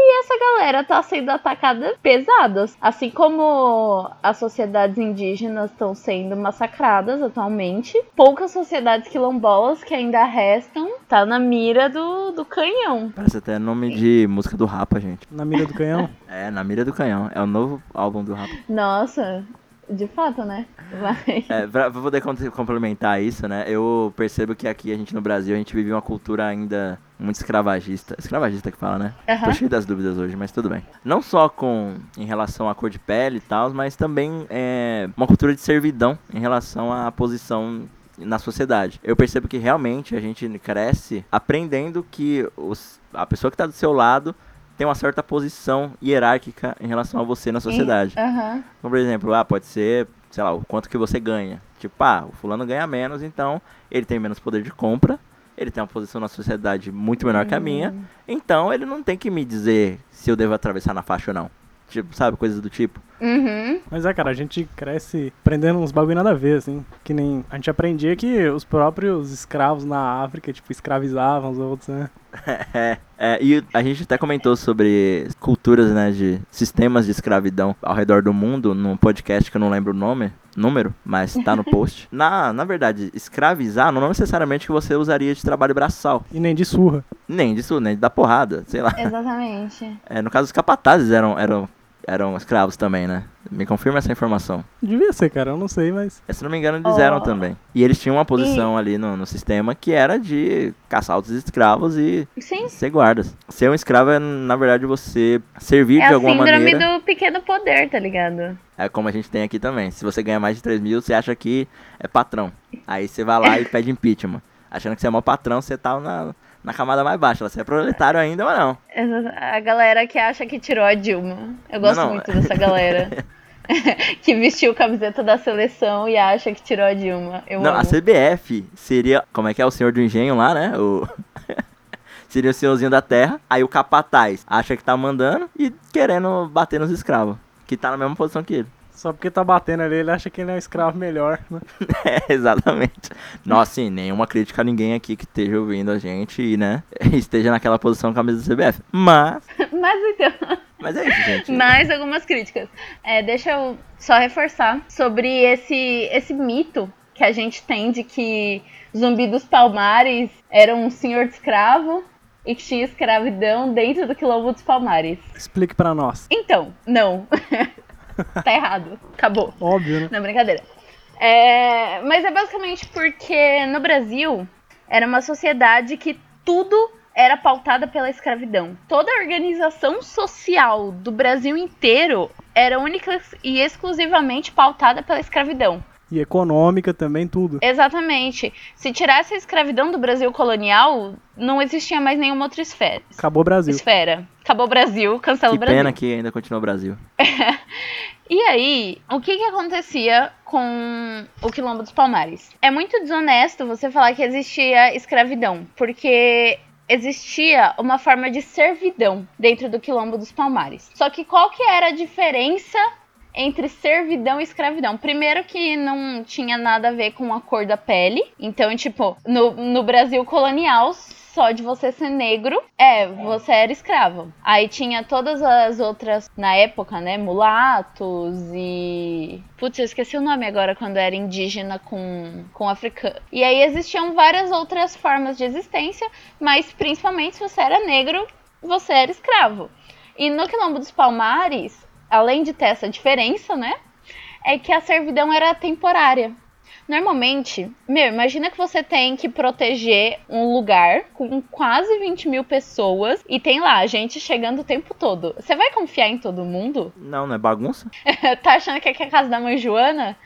E essa galera tá sendo atacada pesadas. Assim como as sociedades indígenas estão sendo massacradas atualmente, poucas sociedades quilombolas que ainda restam tá na mira do, do canhão. Parece até nome de música do Rapa, gente. Na mira do canhão. *laughs* É, Na Mira do Canhão. É o novo álbum do Rapa. Nossa, de fato, né? Vai. É, pra, pra poder com- complementar isso, né? Eu percebo que aqui a gente no Brasil, a gente vive uma cultura ainda muito escravagista. Escravagista que fala, né? Aham. Tô cheio das dúvidas hoje, mas tudo bem. Não só com em relação à cor de pele e tal, mas também é uma cultura de servidão em relação à posição na sociedade. Eu percebo que realmente a gente cresce aprendendo que os, a pessoa que está do seu lado tem uma certa posição hierárquica em relação a você na sociedade. Aham. Como, por exemplo, ah, pode ser, sei lá, o quanto que você ganha. Tipo, ah, o fulano ganha menos, então ele tem menos poder de compra, ele tem uma posição na sociedade muito menor que a minha, então ele não tem que me dizer se eu devo atravessar na faixa ou não. Tipo, sabe, coisas do tipo. Uhum. Mas é, cara, a gente cresce aprendendo uns bagulho nada a ver, assim. Que nem. A gente aprendia que os próprios escravos na África, tipo, escravizavam os outros, né? *laughs* É, é, e a gente até comentou sobre culturas, né, de sistemas de escravidão ao redor do mundo num podcast que eu não lembro o nome, número, mas tá no *laughs* post. na, na verdade, escravizar não é necessariamente que você usaria de trabalho braçal. E nem de surra. Nem disso, nem da porrada, sei lá. Exatamente. *laughs* É, no caso, os capatazes eram, eram eram escravos também, né? Me confirma essa informação. Devia ser, cara, eu não sei, mas. Se não me engano, eles Oh. eram também. E eles tinham uma posição ali no, no sistema que era de caçar outros escravos e Sim. ser guardas. Ser um escravo é, na verdade, você servir É de a alguma síndrome maneira. do pequeno poder, tá ligado? É como a gente tem aqui também. Se você ganha mais de 3 mil, você acha que é patrão. Aí você vai lá e pede impeachment. Achando que você é maior patrão, você tá na, na camada mais baixa. Você é proletário ainda ou não? Essa- A galera que acha que tirou a Dilma. Eu gosto Não, não. muito dessa galera. *laughs* *laughs* que vestiu camiseta da seleção e acha que tirou a Dilma. Eu não, amo. a CBF seria. Como é que é o senhor do engenho lá, né? O. *laughs* seria o senhorzinho da terra. Aí o capataz acha que tá mandando e querendo bater nos escravos. Que tá na mesma posição que ele. Só porque tá batendo ali, ele acha que ele é um escravo melhor, né? *laughs* É, exatamente. Nossa, sim, nenhuma crítica a ninguém aqui que esteja ouvindo a gente e, né, *laughs* esteja naquela posição com a camisa do CBF. Mas, *laughs* Mas então. mas é isso, gente. Mais algumas críticas. É, deixa eu só reforçar sobre esse, esse mito que a gente tem de que Zumbi dos Palmares era um senhor de escravo e que tinha escravidão dentro do quilombo dos Palmares. Explique pra nós. Então, não. *laughs* tá errado. Acabou. Óbvio, né? Não, brincadeira. É, mas é basicamente porque no Brasil era uma sociedade que tudo era pautada pela escravidão. Toda a organização social do Brasil inteiro era única e exclusivamente pautada pela escravidão. E econômica também, tudo. Exatamente. Se tirasse a escravidão do Brasil colonial, não existia mais nenhuma outra esfera. Acabou o Brasil. Esfera. Acabou o Brasil, cancela Que o Brasil. pena que ainda continua o Brasil. *laughs* E aí, o que que acontecia com o Quilombo dos Palmares? É muito desonesto você falar que existia escravidão, porque existia uma forma de servidão dentro do Quilombo dos Palmares. Só que qual que era a diferença entre servidão e escravidão. Primeiro que não tinha nada a ver com a cor da pele. Então, tipo, no, no Brasil colonial, só de você ser negro, é, você era escravo. Aí tinha todas as outras, na época, né, mulatos e... Putz, eu esqueci o nome agora, quando era indígena com, com africano. E aí existiam várias outras formas de existência, mas principalmente se você era negro, você era escravo. E no Quilombo dos Palmares, além de ter essa diferença, né? É que a servidão era temporária. Normalmente, meu, imagina que você tem que proteger um lugar com quase 20 mil pessoas e tem lá gente chegando o tempo todo. Você vai confiar em todo mundo? Não, não é bagunça? *laughs* tá achando que aqui é a casa da mãe Joana?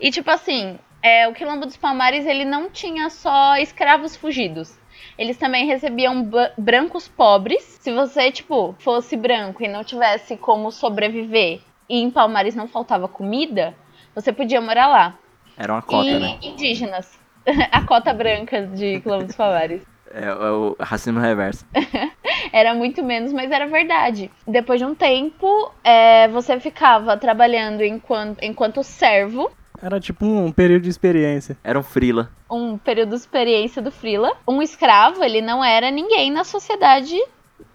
E tipo assim, é, o Quilombo dos Palmares ele não tinha só escravos fugidos. Eles também recebiam brancos pobres. Se você, tipo, fosse branco e não tivesse como sobreviver e em Palmares não faltava comida, você podia morar lá. Era uma cota, e né? indígenas. *laughs* A cota branca de dos Palmares. É, é o racismo reverso. *laughs* Era muito menos, mas era verdade. Depois de um tempo, é, você ficava trabalhando enquanto, enquanto servo Era tipo um período de experiência. Era um frila. um período de experiência do Frila. Um escravo, ele não era ninguém na sociedade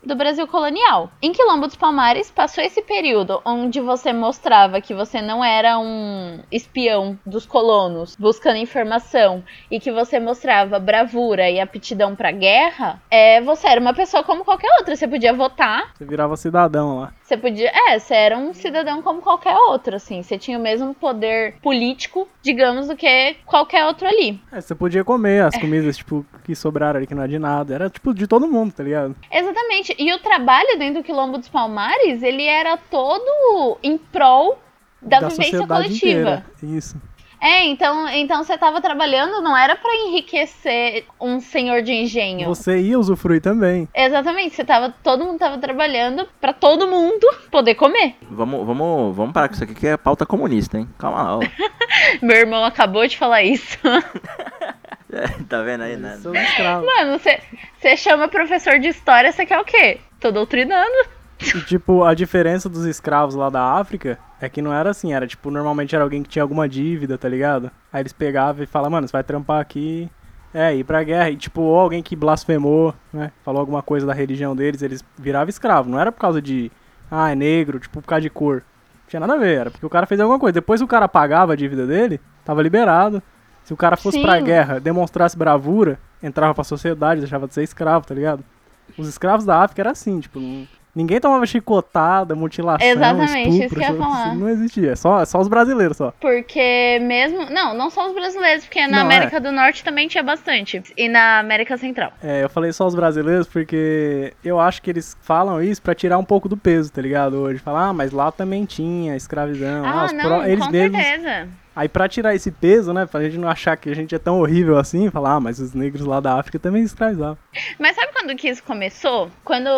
do Brasil colonial. Em Quilombo dos Palmares, passou esse período onde você mostrava que você não era um espião dos colonos buscando informação e que você mostrava bravura e aptidão pra guerra, é, você era uma pessoa como qualquer outra. Você podia votar, Você virava cidadão lá. você podia. É, você era um cidadão como qualquer outro, assim. Você tinha o mesmo poder político, digamos, do que qualquer outro ali. É, você podia comer as comidas, tipo, que sobraram ali, que não é de nada. Era, tipo, de todo mundo, tá ligado? Exatamente. E o trabalho dentro do Quilombo dos Palmares, ele era todo em prol da, vivência coletiva. inteira. Isso. É, então, então você tava trabalhando, não era pra enriquecer um senhor de engenho. Você ia usufruir também. Exatamente, você tava, todo mundo tava trabalhando pra todo mundo poder comer. Vamos, vamos, vamos parar com isso aqui que é pauta comunista, hein? Calma lá, ó. *laughs* Meu irmão acabou de falar isso. *laughs* É, tá vendo aí, né? Sou escravo. Mano, você você chama professor de história, você quer o quê? Tô doutrinando. E, tipo, a diferença dos escravos lá da África é que não era assim, era tipo, normalmente era alguém que tinha alguma dívida, tá ligado? Aí eles pegavam e falavam, mano, você vai trampar aqui, é, ir pra guerra. E tipo, ou alguém que blasfemou, né? Falou alguma coisa da religião deles, eles viravam escravo. Não era por causa de, ah, é negro, tipo, por causa de cor. Não tinha nada a ver, era porque o cara fez alguma coisa. Depois o cara pagava a dívida dele, tava liberado. Se o cara fosse pra Sim. guerra, demonstrasse bravura, entrava pra sociedade, deixava de ser escravo, tá ligado? Os escravos da África era assim, tipo, não, Ninguém tomava chicotada, mutilação, Exatamente, estupro, isso que eu ia falar. não existia. É só, é só os brasileiros só. Porque mesmo. Não, não só os brasileiros, porque na Não, América do Norte também tinha bastante. E na América Central. É, eu falei só os brasileiros porque eu acho que eles falam isso pra tirar um pouco do peso, tá ligado? Hoje. Falar, ah, mas lá também tinha escravidão. Ah, os não, pró- eles com mesmos. certeza. Aí pra tirar esse peso, né, pra gente não achar que a gente é tão horrível assim, falar, ah, mas os negros lá da África também escravizavam. Mas sabe quando que isso começou? Quando.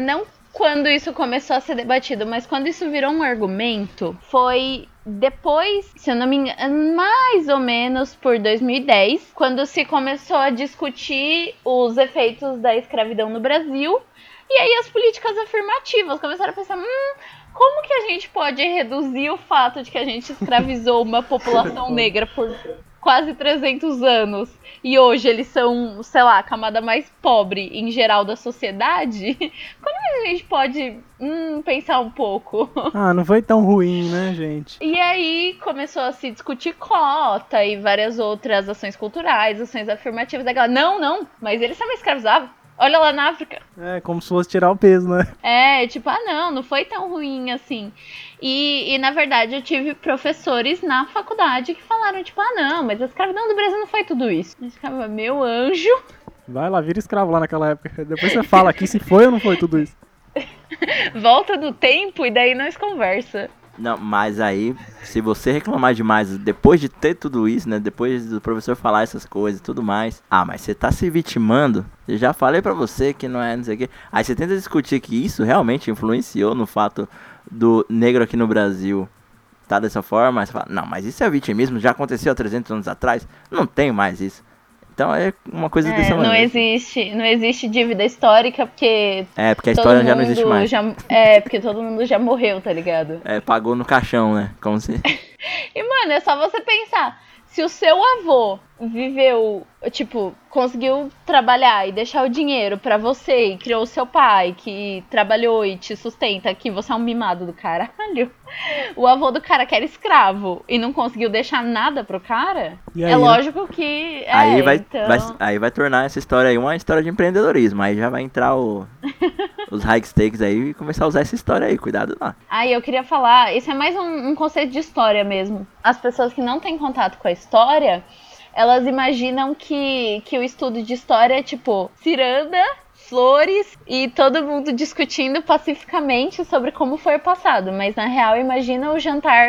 Não quando isso começou a ser debatido, mas quando isso virou um argumento, foi depois, se eu não me engano, mais ou menos por 2010, quando se começou a discutir os efeitos da escravidão no Brasil. E aí as políticas afirmativas começaram a pensar, hum, como que a gente pode reduzir o fato de que a gente escravizou uma população *laughs* negra por quase 300 anos e hoje eles são, sei lá, a camada mais pobre em geral da sociedade? *laughs* Como que a gente pode hum, pensar um pouco? *laughs* Ah, não foi tão ruim, né, gente? E aí começou a se discutir cota e várias outras ações culturais, ações afirmativas. Daquela, não, não, mas eles também escravizavam. Olha lá na África. É, como se fosse tirar o peso, né? É, tipo, ah, não, não foi tão ruim assim. E, e, na verdade eu tive professores na faculdade que falaram, tipo, ah, não, mas a escravidão do Brasil não foi tudo isso. Eu ficava, meu anjo. Vai lá, vira escravo lá naquela época. Depois você fala aqui se foi ou não foi tudo isso. *laughs* Volta no tempo e daí nós conversa. Não, mas aí, se você reclamar demais depois de ter tudo isso, né? Depois do professor falar essas coisas e tudo mais. Ah, mas você tá se vitimando. Eu já falei pra você que não é não sei o quê. Aí você tenta discutir que isso realmente influenciou no fato do negro aqui no Brasil tá dessa forma. Você fala, não, mas isso é vitimismo, já aconteceu há 300 anos atrás. Não tem mais isso. Então é uma coisa É, dessa não maneira. existe, não existe dívida histórica porque É, porque a todo história já não existe mais. já- é, porque todo mundo já morreu, tá ligado? É, pagou no caixão, né? Como se. *laughs* E, mano, é só você pensar. Se o seu avô viveu, tipo, conseguiu trabalhar e deixar o dinheiro pra você e criou o seu pai, que trabalhou e te sustenta, que você é um mimado do caralho. *laughs* O avô do cara que era escravo e não conseguiu deixar nada pro cara, E aí, é lógico que. É, aí, vai, então... vai- aí vai tornar essa história aí uma história de empreendedorismo. Aí já vai entrar o, *laughs* os high stakes aí e começar a usar essa história aí. Cuidado lá. Aí eu queria falar, isso é mais um, um conceito de história mesmo. As pessoas que não têm contato com a história, elas imaginam que, que o estudo de história é tipo ciranda, flores e todo mundo discutindo pacificamente sobre como foi o passado. Mas na real, imagina o jantar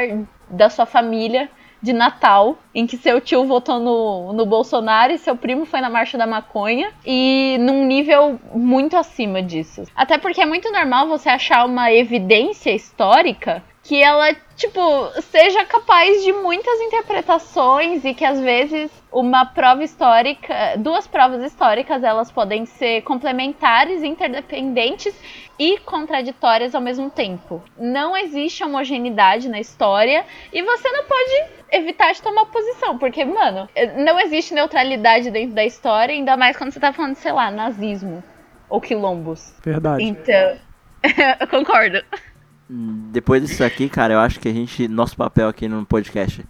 da sua família de Natal, em que seu tio votou no, no Bolsonaro e seu primo foi na Marcha da Maconha, e num nível muito acima disso. Até porque é muito normal você achar uma evidência histórica que ela, tipo, seja capaz de muitas interpretações e que às vezes uma prova histórica, duas provas históricas, elas podem ser complementares, interdependentes e contraditórias ao mesmo tempo. Não existe homogeneidade na história e você não pode evitar de tomar posição, porque, mano, não existe neutralidade dentro da história, ainda mais quando você tá falando, sei lá, nazismo ou quilombos. Verdade. Então, *laughs* concordo. Depois disso aqui, cara, eu acho que a gente. Nosso papel aqui no podcast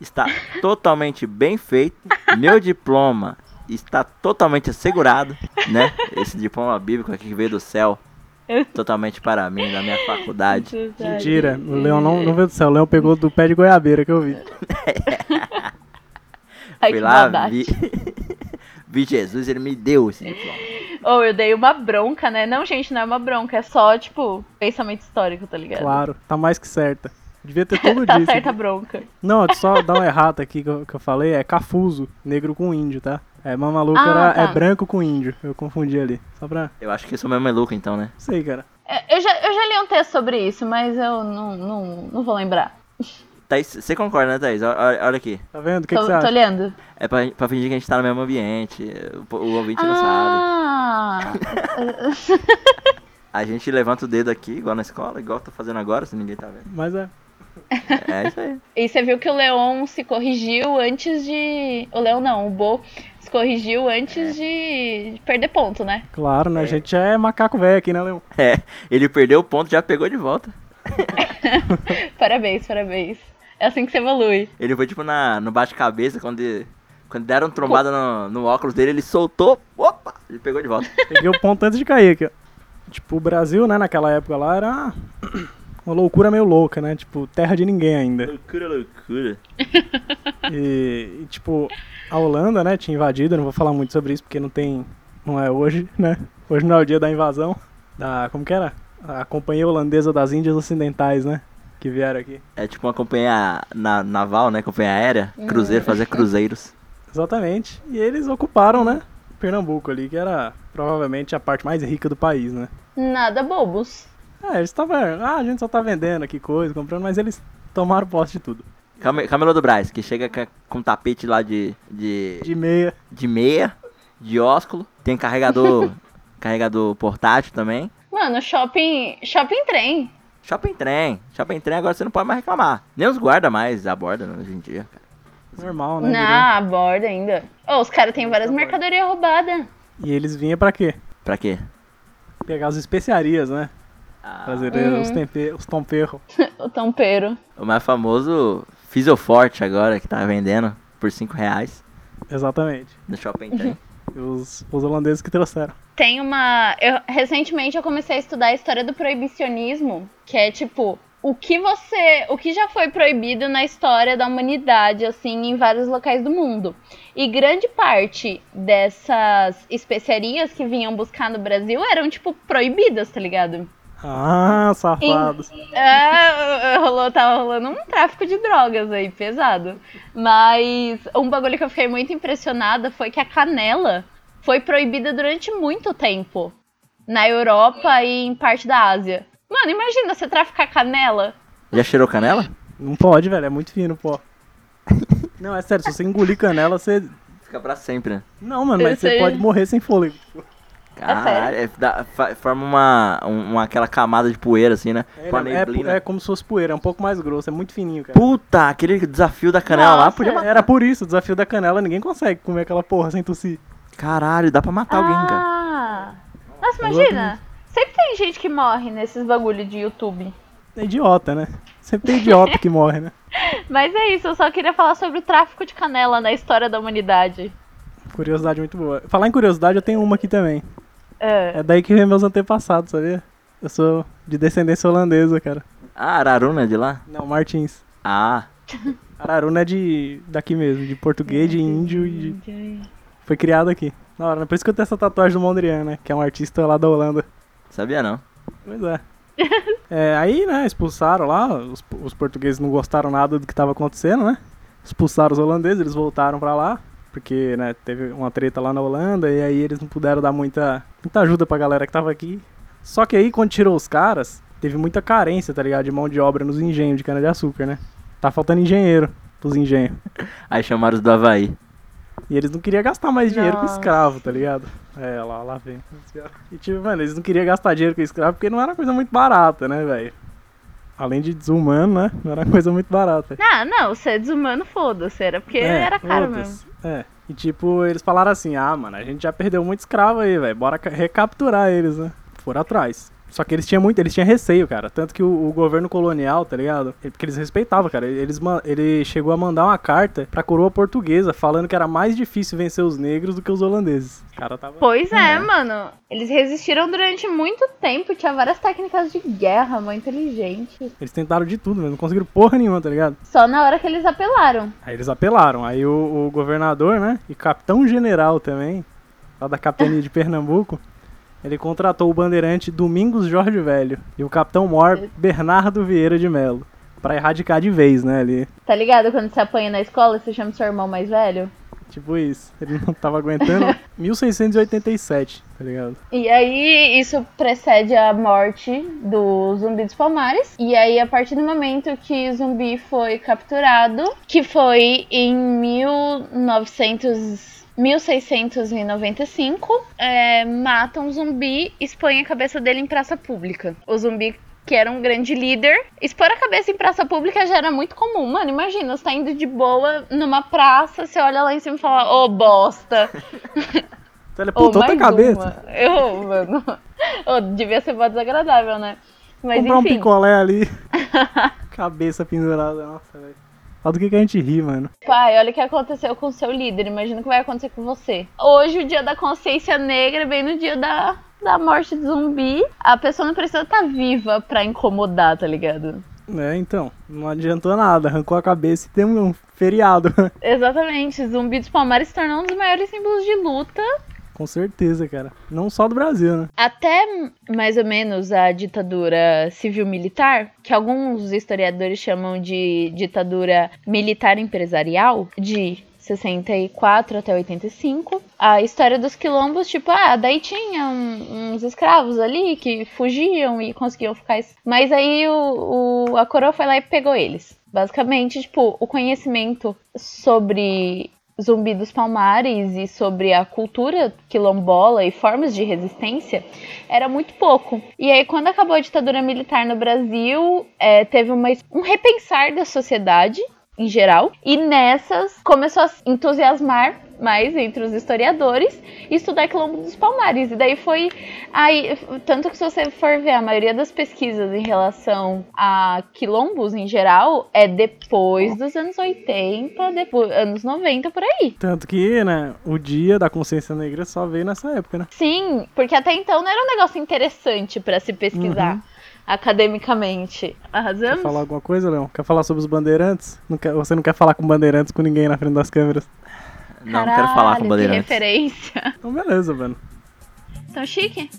está totalmente bem feito. Meu diploma está totalmente assegurado, né? Esse diploma bíblico aqui que veio do céu. Totalmente para mim, da minha faculdade. Mentira, o Leão não, não veio do céu, o Leão pegou do pé de goiabeira que eu vi. Ai, Fui que lá, vi, *laughs* vi Jesus, ele me deu esse diploma. *laughs* Ou eu dei uma bronca, né? Não, gente, não é uma bronca, é só, tipo, pensamento histórico, tá ligado? Claro, tá mais que certa. Devia ter tudo *laughs* Tá disso. certa a bronca. Não, *laughs* só dar um errado aqui que eu, que eu falei, é cafuso, negro com índio, tá? É, mamaluco Ah, era, tá. é branco com índio, eu confundi ali. Só pra... Eu acho que isso mesmo é louco, então, né? Sei, cara. É, Eu já, eu já li um texto sobre isso, mas eu não, não, não vou lembrar. Thaís, você concorda, né, Thaís? Olha, olha aqui. Tá vendo? O que, tô, que você tô acha? olhando. É pra, pra fingir que a gente tá no mesmo ambiente. O, o ouvinte não sabe. Ah! A gente levanta o dedo aqui, igual na escola, igual eu tô fazendo agora, se ninguém tá vendo. Mas é. É isso aí. E você viu que o Leon se corrigiu antes de. O Leon não, o Bo se corrigiu antes de de perder ponto, né? Claro, né? A gente é macaco velho aqui, né, Leão? É, ele perdeu o ponto, já pegou de volta. *laughs* Parabéns, parabéns. É assim que você evolui. Ele foi tipo na, no bate-cabeça, quando, quando deram trombada no, no óculos dele, ele soltou, opa, ele pegou de volta. Peguei o ponto antes de cair aqui, ó. Tipo, o Brasil, né, naquela época lá era *clears throat* uma loucura meio louca, né? Tipo, terra de ninguém ainda. Loucura, loucura. *laughs* E, e, tipo, a Holanda, né, tinha invadido, eu não vou falar muito sobre isso porque não tem. não é hoje, *laughs* né? Hoje não é o dia da invasão. Da. como que era? A Companhia Holandesa das Índias Ocidentais, né? Que vieram aqui. É tipo uma companhia na, naval, né? Companhia aérea. Cruzeiro, fazer *laughs* cruzeiros. Exatamente. E eles ocuparam, né? Pernambuco ali, que era provavelmente a parte mais rica do país, né? Nada bobos. É, eles estavam. Ah, a gente só tá vendendo aqui coisa, comprando, mas eles tomaram posse de tudo. Came- Camelô do Braz, que chega com tapete lá de, de, De meia. de meia, de ósculo. Tem carregador, *laughs* carregador portátil também. Mano, shopping. Shopping trem. Shopping trem. Shopping trem agora você não pode mais reclamar. Nem os guarda mais abordam hoje em dia. cara. Normal, né? Na a borda ainda. Ô, os caras têm várias mercadorias roubadas. E eles vinham pra quê? Pra quê? Pegar as especiarias, né? Ah, Brasileiros, os, temperos, os tomperros. *laughs* O tampeiro. o mais famoso Fisioforte agora, que tá vendendo por 5 reais Exatamente. no Shopping Trem. E Os, os holandeses que trouxeram. Tem uma. Eu, recentemente eu comecei a estudar a história do proibicionismo, que é tipo. O que você. O que já foi proibido na história da humanidade, assim, em vários locais do mundo. E grande parte dessas especiarias que vinham buscar no Brasil eram, tipo, proibidas, tá ligado? Ah, safados. É, rolou, tava rolando um tráfico de drogas aí, pesado. Mas um bagulho que eu fiquei muito impressionada foi que a canela foi proibida durante muito tempo. Na Europa e em parte da Ásia. Mano, imagina você traficar canela. Já cheirou canela? Não pode, velho. É muito fino, pô. *laughs* Não, é sério. Se você engolir canela, você... Fica pra sempre, né? Não, mano, mas você pode morrer sem fôlego. Tipo, Caralho, é, dá- forma uma, um- uma aquela camada de poeira assim, né? é, Com a é, neblina. é como se fosse poeira. É um pouco mais grosso. É muito fininho, cara. Puta, aquele desafio da canela lá Nossa. podia matar. Era por isso. O desafio da canela. Ninguém consegue comer aquela porra sem tossir. Caralho, dá pra matar alguém, cara. Ah! Nossa, imagina. Sempre tem gente que morre nesses bagulho de YouTube. É idiota, né? Sempre tem idiota que morre, né? *laughs* Mas é isso, eu só queria falar sobre o tráfico de canela na história da humanidade. Curiosidade muito boa. Falar em curiosidade, eu tenho uma aqui também. É. É daí que vem meus antepassados, sabia? Eu sou de descendência holandesa, cara. Ah, Araruna de lá? Não, Martins. Ah, Araruna é de daqui mesmo, de português, de índio e de... foi criado aqui. Na hora, por isso que eu tenho essa tatuagem do Mondrian, né? Que é um artista lá da Holanda. sabia não. Pois é. *laughs* É, aí, né, expulsaram lá, os, os portugueses não gostaram nada do que tava acontecendo, né? Expulsaram os holandeses, eles voltaram pra lá, porque, né, teve uma treta lá na Holanda e aí eles não puderam dar muita, muita ajuda pra galera que tava aqui. Só que aí, quando tirou os caras, teve muita carência, tá ligado? De mão de obra nos engenhos de cana-de-açúcar, né? Tá faltando engenheiro pros engenhos. *laughs* Aí chamaram os do Havaí. E eles não queriam gastar mais dinheiro com Nossa. escravo, tá ligado? É, lá, lá vem. E tipo, mano, eles não queriam gastar dinheiro com escravo porque não era coisa muito barata, né, velho? Além de desumano, né? Não era coisa muito barata. Ah, não, ser desumano, foda-se. Era porque É, era caro mesmo. É. E tipo, eles falaram assim, ah, mano, a gente já perdeu muito escravo aí, velho. Bora ca- recapturar eles, né? Foram atrás. Só que eles tinham muito, eles tinham receio, cara. Tanto que o, o governo colonial, tá ligado? Ele- Porque eles respeitavam, cara. Eles, ele chegou a mandar uma carta pra coroa portuguesa falando que era mais difícil vencer os negros do que os holandeses. O cara tava. Pois é, mano. Eles resistiram durante muito tempo. Tinha várias técnicas de guerra, muito inteligente. Eles tentaram de tudo, mas não conseguiram porra nenhuma, tá ligado? Só na hora que eles apelaram. Aí eles apelaram. Aí o, o governador, né? E capitão general também, lá da capitania de Pernambuco, ele contratou o bandeirante Domingos Jorge Velho e o capitão mor Bernardo Vieira de Melo. Pra erradicar de vez, né, ali. Tá ligado? Quando você apanha na escola e você chama seu irmão mais velho? Tipo isso. Ele não tava aguentando. *laughs* 1687, tá ligado? E aí, isso precede a morte do Zumbi dos Palmares. E aí, a partir do momento que o Zumbi foi capturado, que foi em 1900, 1695, é, matam o Zumbi, expõem a cabeça dele em praça pública. O Zumbi que era um grande líder. Expor a cabeça em praça pública já era muito comum. Mano, imagina, você tá indo de boa numa praça, você olha lá em cima e fala, ô bosta. *laughs* Então ele outra mais cabeça. uma. Eu, mano. Ô, devia ser mó desagradável, né? Mas Comprar um enfim. picolé ali. *laughs* Cabeça pendurada. Nossa, velho. Olha do que, que a gente ri, mano. Pai, olha o que aconteceu com o seu líder. Imagina o que vai acontecer com você. Hoje, o dia da consciência negra, bem no dia da da morte de zumbi, a pessoa não precisa estar viva pra incomodar, tá ligado? É, então, não adiantou nada, arrancou a cabeça e tem um feriado. *laughs* Exatamente, Zumbi dos Palmares se tornou um dos maiores símbolos de luta. Com certeza, cara. Não só do Brasil, né? Até mais ou menos a ditadura civil-militar, que alguns historiadores chamam de ditadura militar empresarial, de 64 até 85. A história dos quilombos, tipo, ah, daí tinha um, uns escravos ali que fugiam e conseguiam ficar. Mas aí o, o, a coroa foi lá e pegou eles. Basicamente, tipo, o conhecimento sobre Zumbi dos Palmares e sobre a cultura quilombola e formas de resistência era muito pouco. E aí, quando acabou a ditadura militar no Brasil, é, teve uma, um repensar da sociedade em geral, e nessas começou a entusiasmar mais entre os historiadores e estudar Quilombo dos Palmares. E daí foi aí, tanto que se você for ver a maioria das pesquisas em relação a quilombos em geral é depois dos anos 80, depois anos 90 por aí. Tanto que, né, o dia da consciência negra só veio nessa época, né? Sim, porque até então não era um negócio interessante para se pesquisar. Uhum academicamente. Arrasamos? Quer falar alguma coisa, Leão? Quer falar sobre os bandeirantes? Não quer, você não quer falar com bandeirantes com ninguém na frente das câmeras? Não, Caralho, quero falar com bandeirantes. Que referência. Então beleza, mano. Tão chique?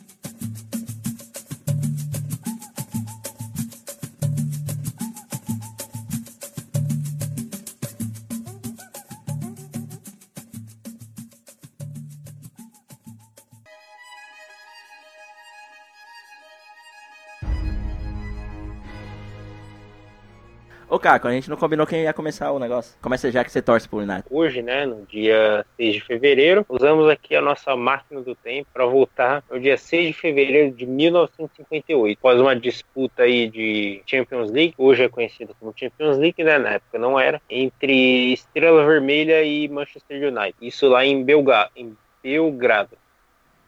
Ô, Caco, a gente não combinou quem ia começar o negócio. Começa já que você torce pro United. Hoje, né, no dia 6 de fevereiro, usamos aqui a nossa máquina do tempo para voltar no dia 6 de fevereiro de 1958. Após uma disputa aí de Champions League, hoje é conhecida como Champions League, né, na época não era, entre Estrela Vermelha e Manchester United. Isso lá em, Belga em Belgrado.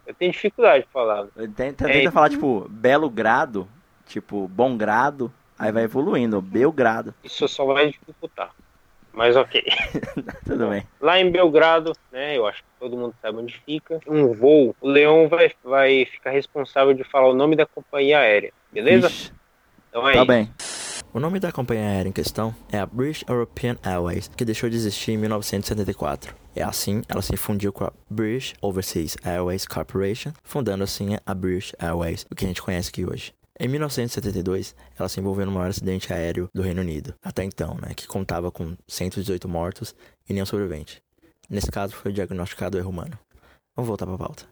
Eu tenho dificuldade de falar. Tenta, tenta é, falar, tipo, Belo Grado, tipo, Bom Grado. Aí vai evoluindo, Belgrado. Isso só vai dificultar. Mas ok. *laughs* Tudo bem. Lá em Belgrado, né? Eu acho que todo mundo sabe onde fica. Um voo. O Leão vai, vai ficar responsável de falar o nome da companhia aérea. Beleza? Ixi. Então é tá isso. bem. O nome da companhia aérea em questão é a British European Airways, que deixou de existir em 1974. É assim, ela se fundiu com a British Overseas Airways Corporation, fundando assim a British Airways, o que a gente conhece aqui hoje. Em 1972, ela se envolveu no maior acidente aéreo do Reino Unido, até então, né, que contava com 118 mortos e nenhum sobrevivente. Nesse caso, foi diagnosticado erro humano. Vamos voltar para a pauta.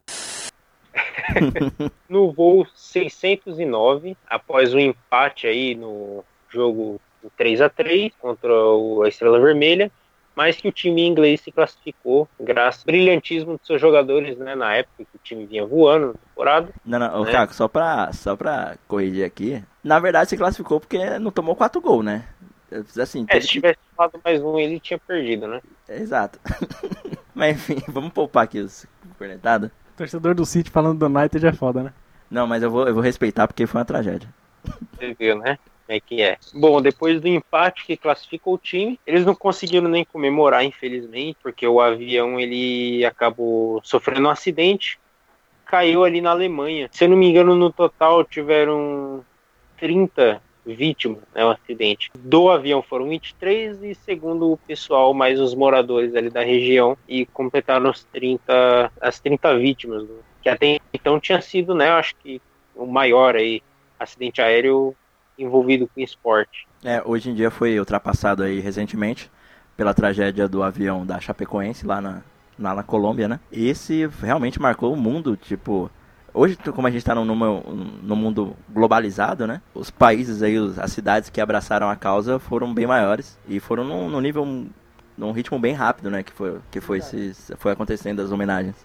*laughs* no voo 609, após o um empate aí no jogo 3 a 3 contra a Estrela Vermelha, mas que o time inglês se classificou graças ao brilhantismo dos seus jogadores, né, na época que o time vinha voando na temporada. Não, não, né? Caco, só pra, só pra corrigir aqui, na verdade se classificou porque não tomou quatro gols, né? Assim, é, se que... tivesse falado mais um, ele tinha perdido, né? Exato. *laughs* mas enfim, vamos poupar aqui os cornetados. Torcedor do City falando do United é foda, né? Não, mas eu vou, eu vou respeitar porque foi uma tragédia. Você viu, né? Como é que é. Bom, depois do empate que classificou o time, eles não conseguiram nem comemorar, infelizmente, porque o avião ele acabou sofrendo um acidente, caiu ali na Alemanha. Se eu não me engano, no total tiveram 30 vítimas, né, acidente. Do avião foram 23 e segundo o pessoal, mais os moradores ali da região e completaram os 30, as 30 vítimas, né, que até então tinha sido, né, acho que o maior aí acidente aéreo envolvido com esporte. É, hoje em dia foi ultrapassado aí recentemente pela tragédia do avião da Chapecoense lá na, lá na Colômbia, né? Esse realmente marcou o mundo, tipo... Hoje, como a gente está no, no, mundo globalizado, né? Os países aí, as cidades que abraçaram a causa foram bem maiores e foram num, num nível, num ritmo bem rápido, né? Que foi, que foi, se, foi acontecendo as homenagens.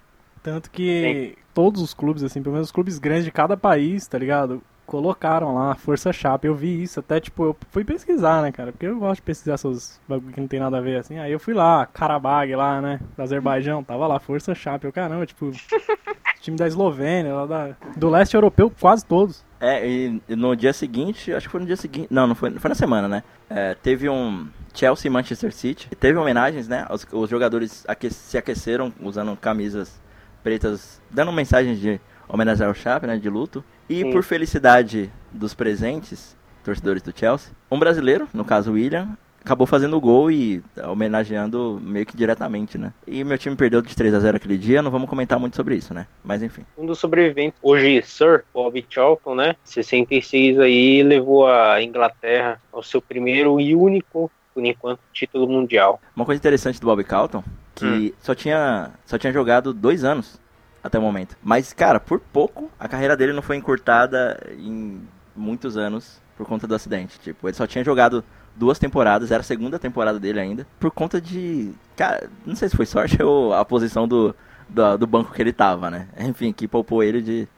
Tanto que Sim. todos os clubes, assim, pelo menos os clubes grandes de cada país, tá ligado? Colocaram lá, Força Chapa. Eu vi isso, até tipo, eu fui pesquisar, né, cara? Porque eu gosto de pesquisar essas bagulho que não tem nada a ver assim. Aí eu fui lá, Karabag lá, né, do Azerbaijão, tava lá, Força Chapa. Eu, caramba, tipo, *laughs* time da Eslovênia, lá da, do leste europeu, quase todos. É, e no dia seguinte, acho que foi no dia seguinte, não, não foi, foi na semana, né? É, teve um Chelsea Manchester City, teve homenagens, né? Os, os jogadores aque se aqueceram usando camisas pretas, dando mensagens de homenagear o Chape, né, de luto. E Sim. por felicidade dos presentes, torcedores do Chelsea, um brasileiro, no caso o William, acabou fazendo o gol e homenageando meio que diretamente, né? E meu time perdeu de 3 a 0 aquele dia, não vamos comentar muito sobre isso, né? Mas enfim. Um dos sobreviventes, hoje Sir Bob Charlton, né? 66 aí, levou a Inglaterra ao seu primeiro e único, por enquanto, título mundial. Uma coisa interessante do Bob Calton, que Hum. só tinha só tinha jogado dois anos até o momento. Mas, cara, por pouco, a carreira dele não foi encurtada em muitos anos por conta do acidente. Tipo, ele só tinha jogado duas temporadas, era a segunda temporada dele ainda, por conta de. Cara, não sei se foi sorte *laughs* ou a posição do, do, do banco que ele tava, né? *laughs* Enfim, que poupou ele de,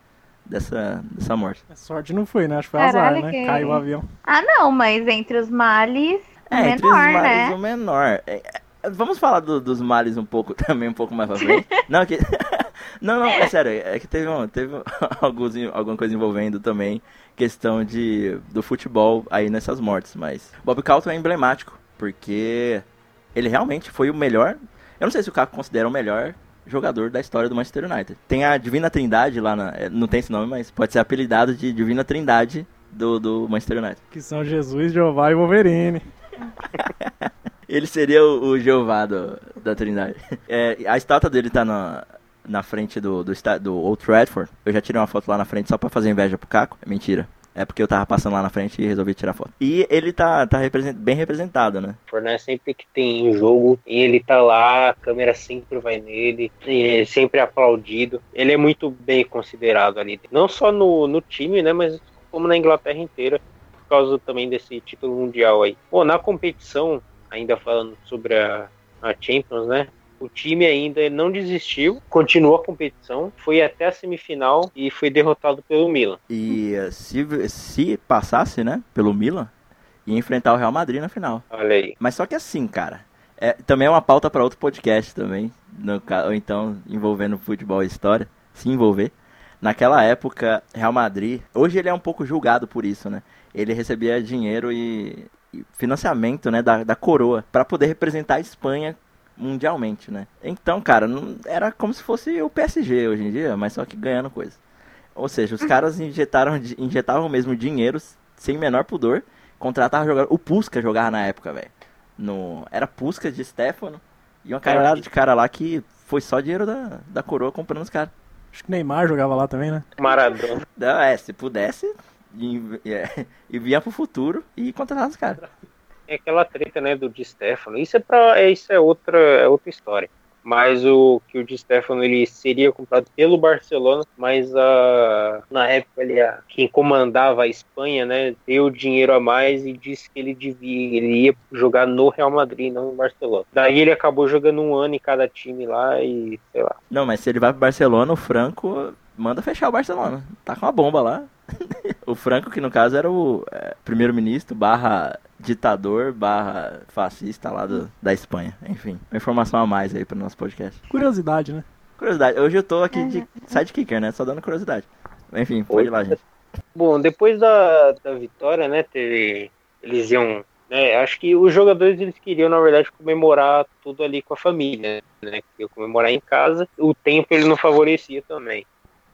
dessa, dessa morte. Sorte não foi, né? Acho que foi Caralho, azar, né? que- Caiu o avião. Ah, não, mas entre os males, o É, entre os menor, males, né? o menor. É, é, vamos falar do- dos males um pouco *laughs* também, um pouco mais pra frente. não, que... não, não, é sério, é que teve, um- teve *laughs* alguns, alguma coisa envolvendo também questão de, do futebol aí nessas mortes, mas Bob Calton é emblemático, porque ele realmente foi o melhor, eu não sei se o Caco considera o melhor jogador da história do Manchester United. Tem a Divina Trindade lá, na, é, não tem esse nome, mas pode ser apelidado de Divina Trindade do, do Manchester United. Que são Jesus, Jeová e Wolverine. *laughs* Ele seria o, o Jeová do- da Trindade. É, a estátua dele tá na, na frente do, do, do Old Trafford. Eu já tirei uma foto lá na frente só pra fazer inveja pro Caco. Mentira. É porque eu tava passando lá na frente e resolvi tirar foto. E ele tá, tá represent- bem representado, né? Fornece sempre que tem jogo, ele tá lá, a câmera sempre vai nele, e é sempre aplaudido. Ele é muito bem considerado ali, não só no, no time, né, mas como na Inglaterra inteira, por causa também desse título mundial aí. Pô, na competição, ainda falando sobre a, a Champions, né, o time ainda não desistiu, continuou a competição, foi até a semifinal e foi derrotado pelo Milan. E eh, se, se passasse, né, pelo Milan, ia enfrentar o Real Madrid na final. Olha aí. Mas só que assim, cara, é, também é uma pauta para outro podcast também, no, ou então envolvendo futebol e história, se envolver. Naquela época, Real Madrid, hoje ele é um pouco julgado por isso, né? Ele recebia dinheiro e, e financiamento, né, da, da coroa para poder representar a Espanha mundialmente, né? Então, cara, não, era como se fosse o PSG hoje em dia, mas só que ganhando coisa. Ou seja, os *laughs* caras injetaram, injetavam mesmo dinheiro sem menor pudor, contratavam jogador. O Pusca jogava na época, velho. No, era Pusca de Stefano e uma caralhada de cara lá que foi só dinheiro da, da coroa comprando os caras. Acho que Neymar jogava lá também, né? Maradona. Não, é, se pudesse, e, é, *laughs* e vinha pro futuro e contratava os caras. É aquela treta, né, do Di Stefano. Isso é para isso é outra é outra história. Mas o que o Di Stefano ele seria comprado pelo Barcelona, mas a na época ele a, quem comandava a Espanha, né, deu dinheiro a mais e disse que ele devia, ele ia jogar no Real Madrid, não no Barcelona. Daí ele acabou jogando um ano em cada time lá e sei lá. Não, mas se ele vai pro Barcelona, o Franco manda fechar o Barcelona. Tá com uma bomba lá. *laughs* o Franco, que no caso era o é, primeiro-ministro barra ditador barra fascista lá do- da Espanha. Enfim, uma informação a mais aí pro nosso podcast. Curiosidade, né? Curiosidade, hoje eu tô aqui de sidekicker, né? Só dando curiosidade. Enfim, pode ir lá, gente. Bom, depois da, da vitória, né, teve, eles iam, né, acho que os jogadores eles queriam, na verdade, comemorar tudo ali com a família, né, queriam comemorar em casa. O tempo ele não favorecia também,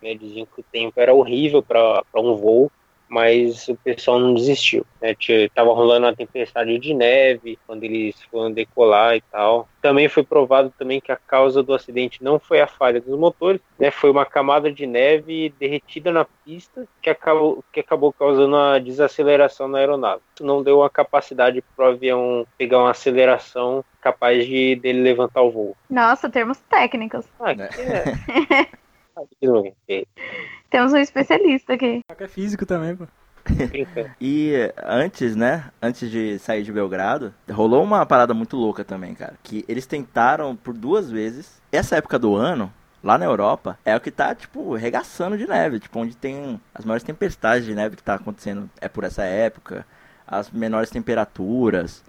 né, diziam que o tempo era horrível para um voo, mas o pessoal não desistiu, né, tava rolando uma tempestade de neve quando eles foram decolar e tal. Também foi provado também que a causa do acidente não foi a falha dos motores, né, foi uma camada de neve derretida na pista que acabou, que acabou causando a desaceleração na aeronave. Isso não deu a capacidade para o avião pegar uma aceleração capaz de dele levantar o voo. Nossa, termos técnicos. Ah, Né. que é. *laughs* Temos um especialista aqui. É físico também, pô. *laughs* E antes, né? Antes de sair de Belgrado, rolou uma parada muito louca também, cara. Que eles tentaram por duas vezes. Essa época do ano, lá na Europa, é o que tá, tipo, regaçando de neve. Tipo, onde tem as maiores tempestades de neve que tá acontecendo é por essa época. As menores temperaturas.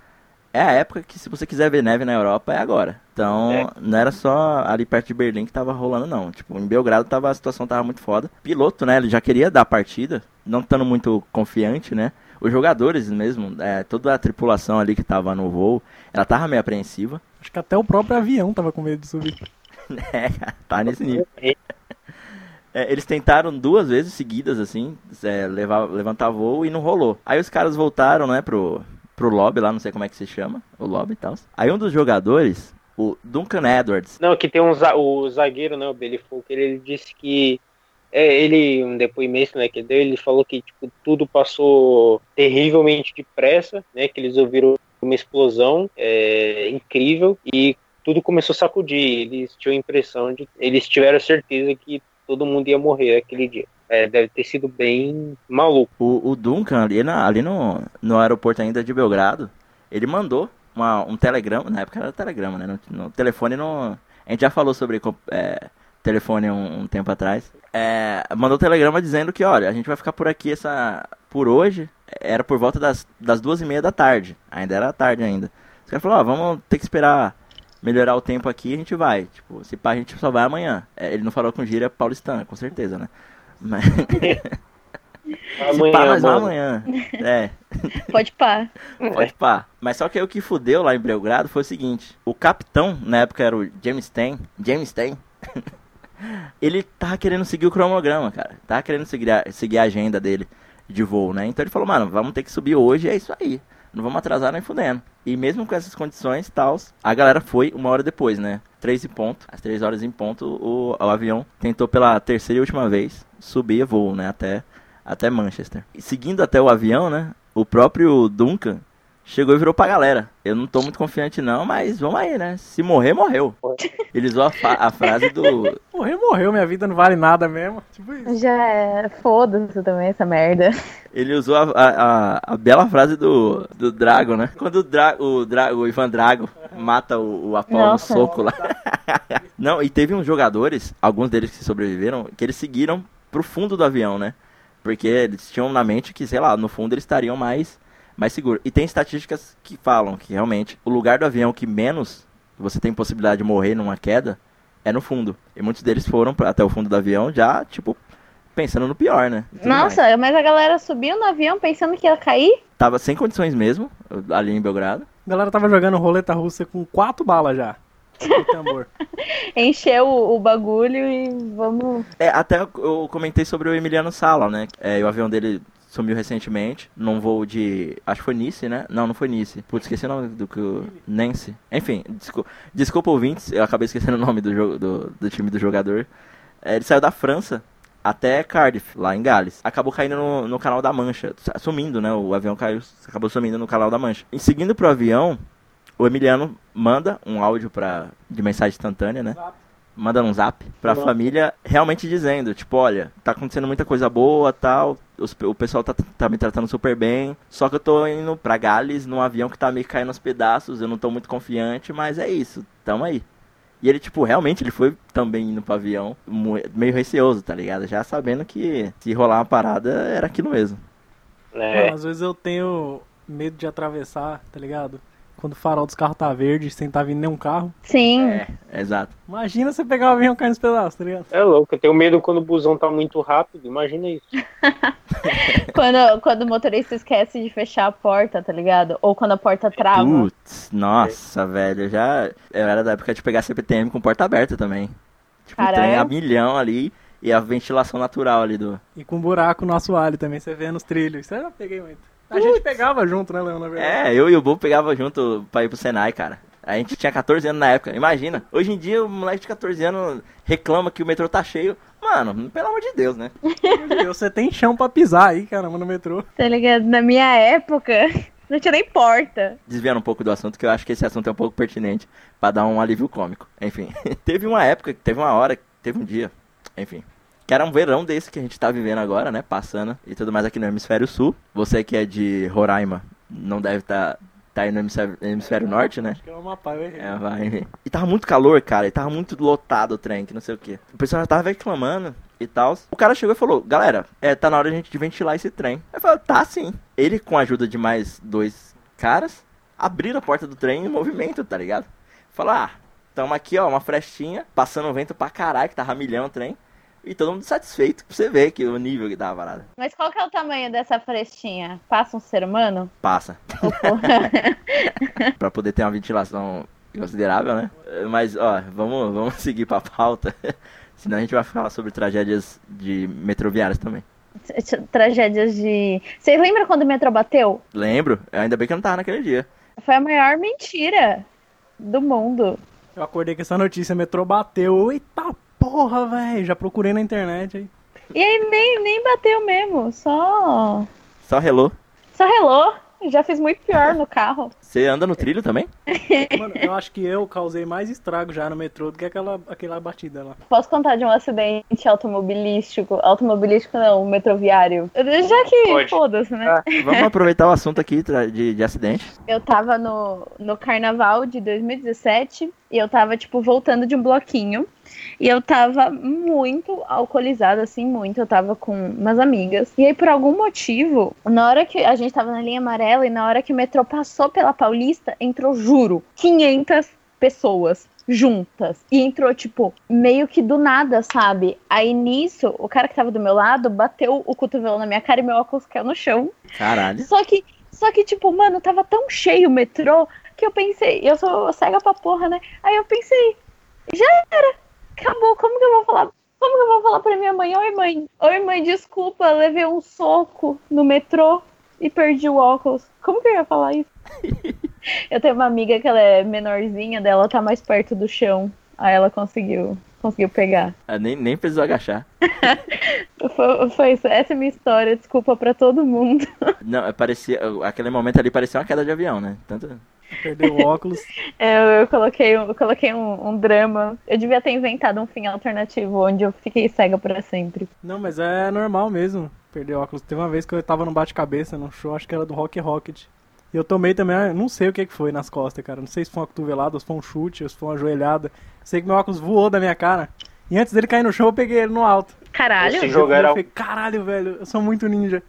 É a época que, se você quiser ver neve na Europa, é agora. Então, É. não era só ali perto de Berlim que tava rolando, não. Tipo, em Belgrado tava, a situação tava muito foda. Piloto, né? Ele já queria dar a partida, não estando muito confiante, né? Os jogadores mesmo, é, toda a tripulação ali que tava no voo, ela tava meio apreensiva. Acho que até o próprio avião tava com medo de subir. *laughs* É, tá nesse nível. É, eles tentaram duas vezes seguidas, assim, é, levar, levantar voo e não rolou. Aí os caras voltaram, né, pro, pro lobby lá, não sei como é que se chama, o lobby e tal. Aí um dos jogadores, o Duncan Edwards, Não, que tem um o zagueiro, né, o Billy Fulker, ele disse que é, ele, um depoimento né, que deu, ele falou que tipo, tudo passou terrivelmente depressa, né, que eles ouviram uma explosão é, incrível e tudo começou a sacudir. Eles tinham a impressão de, eles tiveram certeza que todo mundo ia morrer aquele dia. É, deve ter sido bem maluco. o, o Duncan ali, na- ali no, no aeroporto ainda de Belgrado, ele mandou uma- um telegrama, na época era telegrama, né, no, no telefone no... A gente já falou sobre é, telefone um, um tempo atrás. É, mandou um telegrama dizendo que, olha, a gente vai ficar por aqui essa por hoje. Era por volta das, das duas e meia da tarde. Ainda era tarde ainda. Os caras falaram, ó, vamos ter que esperar melhorar o tempo aqui a gente vai. Tipo, se pá, a gente só vai amanhã. É, ele não falou com gíria paulistana, com certeza, né? Mas, *laughs* se pá, nós mano. amanhã. É, *laughs* Pode pá. Pode pá. Mas só que aí o que fudeu lá em Belgrado foi o seguinte: o capitão, na época era o James Ten, James Ten, *laughs* ele tava querendo seguir o cronograma, cara. Tava querendo seguir a, seguir a agenda dele de voo, né? Então ele falou, mano, vamos ter que subir hoje, é isso aí. Não vamos atrasar nem fudendo. E mesmo com essas condições e tal, a galera foi uma hora depois, né? Três em ponto, às três horas em ponto, o, o avião tentou pela terceira e última vez subir voo, né? Até, até Manchester. E seguindo até o avião, né? O próprio Duncan chegou e virou pra galera. Eu não tô muito confiante não, mas vamos aí, né? Se morrer, morreu. *laughs* Ele usou a, a frase do... Morreu, morreu, minha vida não vale nada mesmo. Tipo isso. Já é. Foda-se também essa merda. Ele usou a, a, a- a bela frase do, do Drago, né? Quando o, Dra, o, Dra, o Ivan Drago mata o, o Apollo no soco lá. *laughs* Não, e teve uns jogadores, alguns deles que sobreviveram, que eles seguiram pro fundo do avião, né? Porque eles tinham na mente que, sei lá, no fundo eles estariam mais, mais seguros. E tem estatísticas que falam que realmente o lugar do avião que menos você tem possibilidade de morrer numa queda é no fundo. E muitos deles foram pra- até o fundo do avião já, tipo, pensando no pior, né? Tudo mais. Nossa, mas a galera subiu no avião pensando que ia cair? Tava sem condições mesmo, ali em Belgrado. A galera tava jogando roleta russa com quatro balas já. Tambor. *laughs* Encheu o, o bagulho e vamos. É, até eu- comentei sobre o Emiliano Sala, né? É, o avião dele sumiu recentemente, num voo de. Acho que foi Nice, né? Não, não foi Nice. Putz, esqueci o nome do que. o- Nancy. Enfim, desculpa, desculpa ouvintes, eu acabei esquecendo *laughs* o nome do, jogo, do, do time do jogador. É, ele saiu da França até Cardiff, lá em Gales. Acabou caindo no, no canal da Mancha, sumindo, né? O avião caiu, acabou sumindo no canal da Mancha. E seguindo pro avião, o Emiliano manda um áudio pra, de mensagem instantânea, né? Manda um zap pra Uhum. família, realmente dizendo, tipo, olha, tá acontecendo muita coisa boa, tal, os- o pessoal tá, tá me tratando super bem, só que eu tô indo pra Gales num avião que tá meio caindo aos pedaços, eu não tô muito confiante, mas é isso, tamo aí. E ele, tipo, realmente, ele foi também indo pro avião, meio receoso, tá ligado? Já sabendo que se rolar uma parada, era aquilo mesmo. É, Mano, às vezes eu tenho medo de atravessar, tá ligado? Quando o farol dos carros tá verde, sem tá vindo nenhum carro. Sim. É, exato. Imagina você pegar o avião caindo nos pedaços, tá ligado? é louco, eu tenho medo quando o busão tá muito rápido, imagina isso. *laughs* Quando, quando o motorista esquece de fechar a porta, tá ligado? Ou quando a porta trava. Putz, nossa, velho, eu já. Eu era da época de pegar CPTM com porta aberta também. Tipo, o trem Caralho. a milhão ali e a ventilação natural ali do. E com buraco no assoalho também, você vê nos trilhos. Isso eu já peguei muito. A gente pegava junto, né, Leão, na verdade? É, eu e o Bo pegava junto pra ir pro Senai, cara. A gente tinha 14 anos na época, imagina. Hoje em dia o moleque de 14 anos reclama que o metrô tá cheio. Mano, pelo amor de Deus, né? Deus, Você tem chão pra pisar aí, caramba, no metrô. Tá ligado? Na minha época, *laughs* não tinha nem porta. Desviando um pouco do assunto, que eu acho que esse assunto é um pouco pertinente pra dar um alívio cômico. Enfim, *laughs* teve uma época, teve uma hora, teve um dia, enfim, que era um verão desse que a gente tá vivendo agora, né? Passando e tudo mais aqui no Hemisfério Sul. Você que é de Roraima não deve estar tá, tá aí no Hemisfério, Hemisfério Norte, né? Acho que é uma pá, eu errei. É, vai. E tava muito calor, cara. E tava muito lotado o trem, que não sei o que. O pessoal já tava reclamando e tal. O cara chegou e falou: Galera, é, tá na hora de a gente ventilar esse trem. Eu falei: Tá sim. Ele, com a ajuda de mais dois caras, abriram a porta do trem em movimento, tá ligado? Falou: Ah, tamo aqui, ó, uma frestinha, passando vento pra caralho, que tava milhão o trem. E todo mundo satisfeito pra você ver que o nível que tava parado. Mas qual que é o tamanho dessa frestinha? Passa um ser humano? Passa. *laughs* Pra poder ter uma ventilação considerável, né? Mas, ó, vamos, vamos *laughs* seguir pra pauta. *laughs* Senão a gente vai falar sobre tragédias de metroviárias também. Tragédias de. Vocês lembram quando o metrô bateu? Lembro, ainda bem que eu não tava naquele dia. Foi a maior mentira do mundo. Eu acordei com essa notícia, metrô bateu. Eita porra, velho. Já procurei na internet aí. E aí nem, nem bateu mesmo, só. Só relou. Só relou. Já fiz muito pior no carro. *laughs* Você anda no trilho também? Mano, eu acho que eu causei mais estrago já no metrô do que aquela, aquela batida lá. Posso contar de um acidente automobilístico? Automobilístico não, metroviário. Já que foda-se, né? Ah. Vamos *laughs* aproveitar o assunto aqui de, de acidente. Eu tava no, no carnaval de 2017 e eu tava, tipo, voltando de um bloquinho. E eu tava muito alcoolizada, assim, muito. Eu tava com umas amigas. E aí, por algum motivo, na hora que a gente tava na linha amarela e na hora que o metrô passou pela Paulista, entrou, juro, 500 pessoas juntas. E entrou, tipo, meio que do nada, sabe? Aí nisso, o cara que tava do meu lado bateu o cotovelo na minha cara e meu óculos caiu no chão. Caralho. Só que, só que, tipo, mano, tava tão cheio o metrô que eu pensei, eu sou cega pra porra, né? Aí eu pensei, já era, acabou, como que eu vou falar? Como que eu vou falar pra minha mãe? Oi, mãe. Oi, mãe, desculpa, levei um soco no metrô e perdi o óculos. Como que eu ia falar isso? *laughs* eu tenho uma amiga que ela é menorzinha, dela tá mais perto do chão. Aí ela conseguiu, conseguiu pegar. Ah, Nem, nem precisou agachar. *laughs* Foi, foi isso, essa é a minha história, desculpa pra todo mundo. Não, é, parecia. Aquele momento ali parecia uma queda de avião, né? Tanto. Perdeu o óculos. *laughs* É, Eu, eu coloquei, um- eu coloquei um, um drama. Eu devia ter inventado um fim alternativo onde eu fiquei cega pra sempre. Não, mas é normal mesmo perder o óculos. Teve uma vez que eu tava num bate-cabeça num show, acho que era do Rock Rocket. E eu tomei também, ah, não sei o que que foi nas costas, cara. Não sei se foi uma cotovelada, ou se foi um chute, ou se foi uma joelhada. Sei que meu óculos voou da minha cara. E antes dele cair no chão, eu peguei ele no alto. Caralho! Esse Eu jogo era falei, caralho, velho, eu sou muito ninja.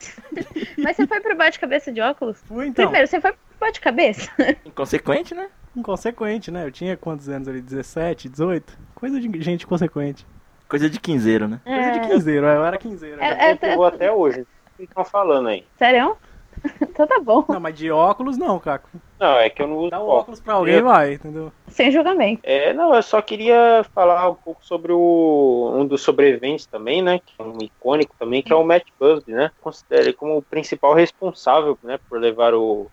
*laughs* Mas você foi pro bate-cabeça de óculos? Fui então, Primeiro, você foi pro bate-cabeça? *laughs* Inconsequente, né? inconsequente, né? Eu tinha quantos anos ali? 17, 18? Coisa de gente consequente. Coisa de quinzeiro, né? Coisa de quinzeiro, eu era quinzeiro. É, é, Eu vou até hoje. O que estão falando aí? Sério? *laughs* então tá bom. Não, mas de óculos não, Caco. Não, é que eu não uso Dá o óculos. óculos pra alguém e vai, entendeu? Sem julgamento. É, não, eu só queria falar um pouco sobre o, um dos sobreviventes também, né? Que é um icônico também, que é o Matt Busby, né? Considero ele como o principal responsável, né? Por levar o,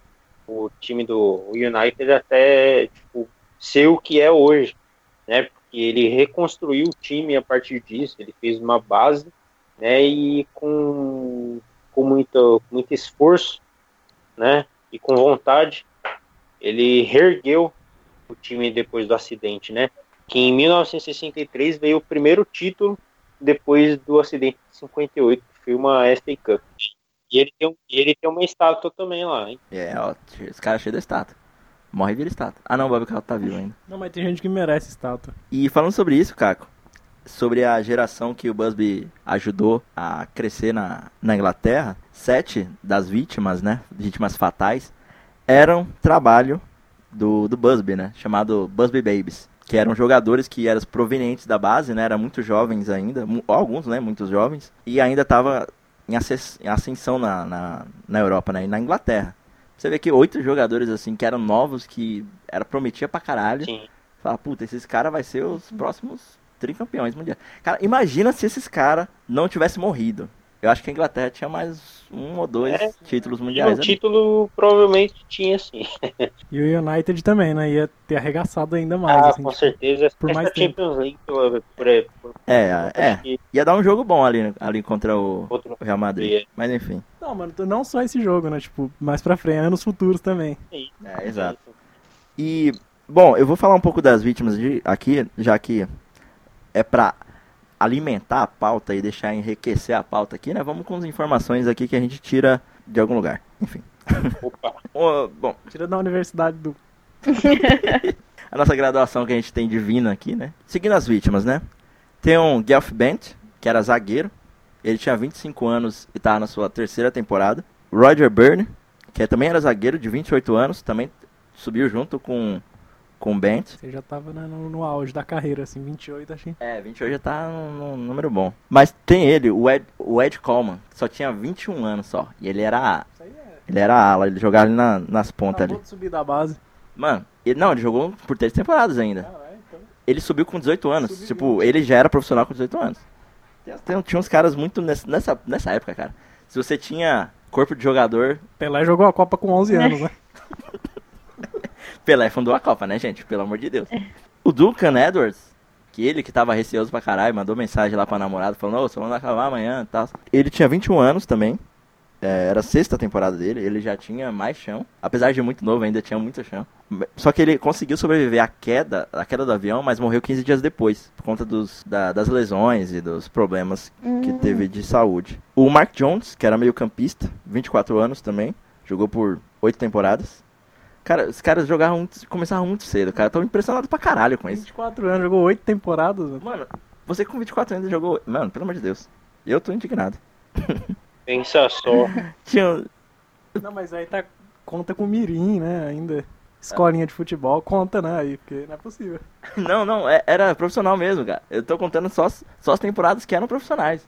o time do United até, tipo, ser o que é hoje, né? Porque ele reconstruiu o time a partir disso, ele fez uma base, né? E com, com muito, muito esforço, né? E com vontade, ele reergueu o time depois do acidente, né? Que em 1963 veio o primeiro título depois do acidente de 58, que foi uma FA Cup. E ele tem, e ele tem uma estátua também lá, hein? É, ó, esse cara é cheio da estátua. Morre e vira estátua. Ah não, o Bob tá vivo ainda. Não, mas tem gente que merece estátua. E falando sobre isso, Caco, sobre a geração que o Busby ajudou a crescer na, na Inglaterra, sete das vítimas, né, vítimas fatais, eram trabalho do, do Busby, né, chamado Busby Babies, que eram jogadores que eram provenientes da base, né, eram muito jovens ainda, alguns, né, muitos jovens, e ainda estava em, ascensão na, na, na Europa, né, e na Inglaterra. Você vê que oito jogadores, assim, que eram novos, que era prometia pra caralho, Sim. Fala, puta, esses caras vai ser os próximos tricampeões mundiais. Cara, imagina se esses caras não tivessem morrido. Eu acho que a Inglaterra tinha mais um ou dois É, títulos mundiais. o ali. título provavelmente tinha, sim. E o United também, né? Ia ter arregaçado ainda mais, ah, assim. com tipo, certeza. por Essa mais tempo. Champions League, por, por, por, É, é. que Ia dar um jogo bom ali, ali contra o, outro Real Madrid. Mas enfim. Não, mano, não só esse jogo, né? Tipo, mais pra frente, anos futuros também. É, exato. E, bom, eu vou falar um pouco das vítimas de, aqui, já que é pra alimentar a pauta e deixar enriquecer a pauta aqui, né? Vamos com as informações aqui que a gente tira de algum lugar. Enfim. Opa. *laughs* Bom, Tira da universidade do. *laughs* a nossa graduação que a gente tem divina aqui, né? Seguindo as vítimas, né? Tem um Guelph Bent, que era zagueiro. Ele tinha 25 anos e estava na sua terceira temporada. Roger Byrne, que também era zagueiro de 28 anos, também subiu junto com com o Bent. Você já tava né, no, no auge da carreira, assim, 28, achei. É, 28 já tá num, número bom. Mas tem ele, o Ed, o Ed Coleman, que só tinha 21 anos só. E ele era Isso aí é. ele era ala, ele jogava ali na- nas pontas Acabou ali. de subir da base. Mano, ele, não, ele jogou por três temporadas ainda. Ah, é, então. Ele subiu com 18 anos. Subiu tipo, ele já era profissional com 18 anos. Tem- tinha uns caras muito nessa, nessa, nessa época, cara. Se você tinha corpo de jogador, Pelé jogou a Copa com 11 anos, né? *laughs* Pelé fundou a Copa, né, gente? Pelo amor de Deus. O Duncan Edwards, que ele que tava receoso pra caralho, mandou mensagem lá pra namorada falando, ô, só vamos acabar amanhã e tal. Ele tinha 21 anos também. É, era a sexta temporada dele, ele já tinha mais chão. Apesar de muito novo, ainda tinha muito chão. Só que ele conseguiu sobreviver à queda, à queda do avião, mas morreu 15 dias depois, por conta dos, da- das lesões e dos problemas que teve de saúde. O Mark Jones, que era meio campista, 24 anos também, jogou por 8 temporadas. Cara, os caras jogavam muito, começavam muito cedo, cara. Tô impressionado pra caralho com isso. 24 anos, jogou 8 temporadas. mano. Mano, você com 24 anos jogou. Mano, pelo amor de Deus. Eu tô indignado. *laughs* Pensa só. Tinha. Não, mas aí tá. Conta com Mirim, né? Ainda. Escolinha de futebol, conta, né? Aí, porque não é possível. *laughs* Não, não, é- era profissional mesmo, cara. Eu tô contando só, só as temporadas que eram profissionais.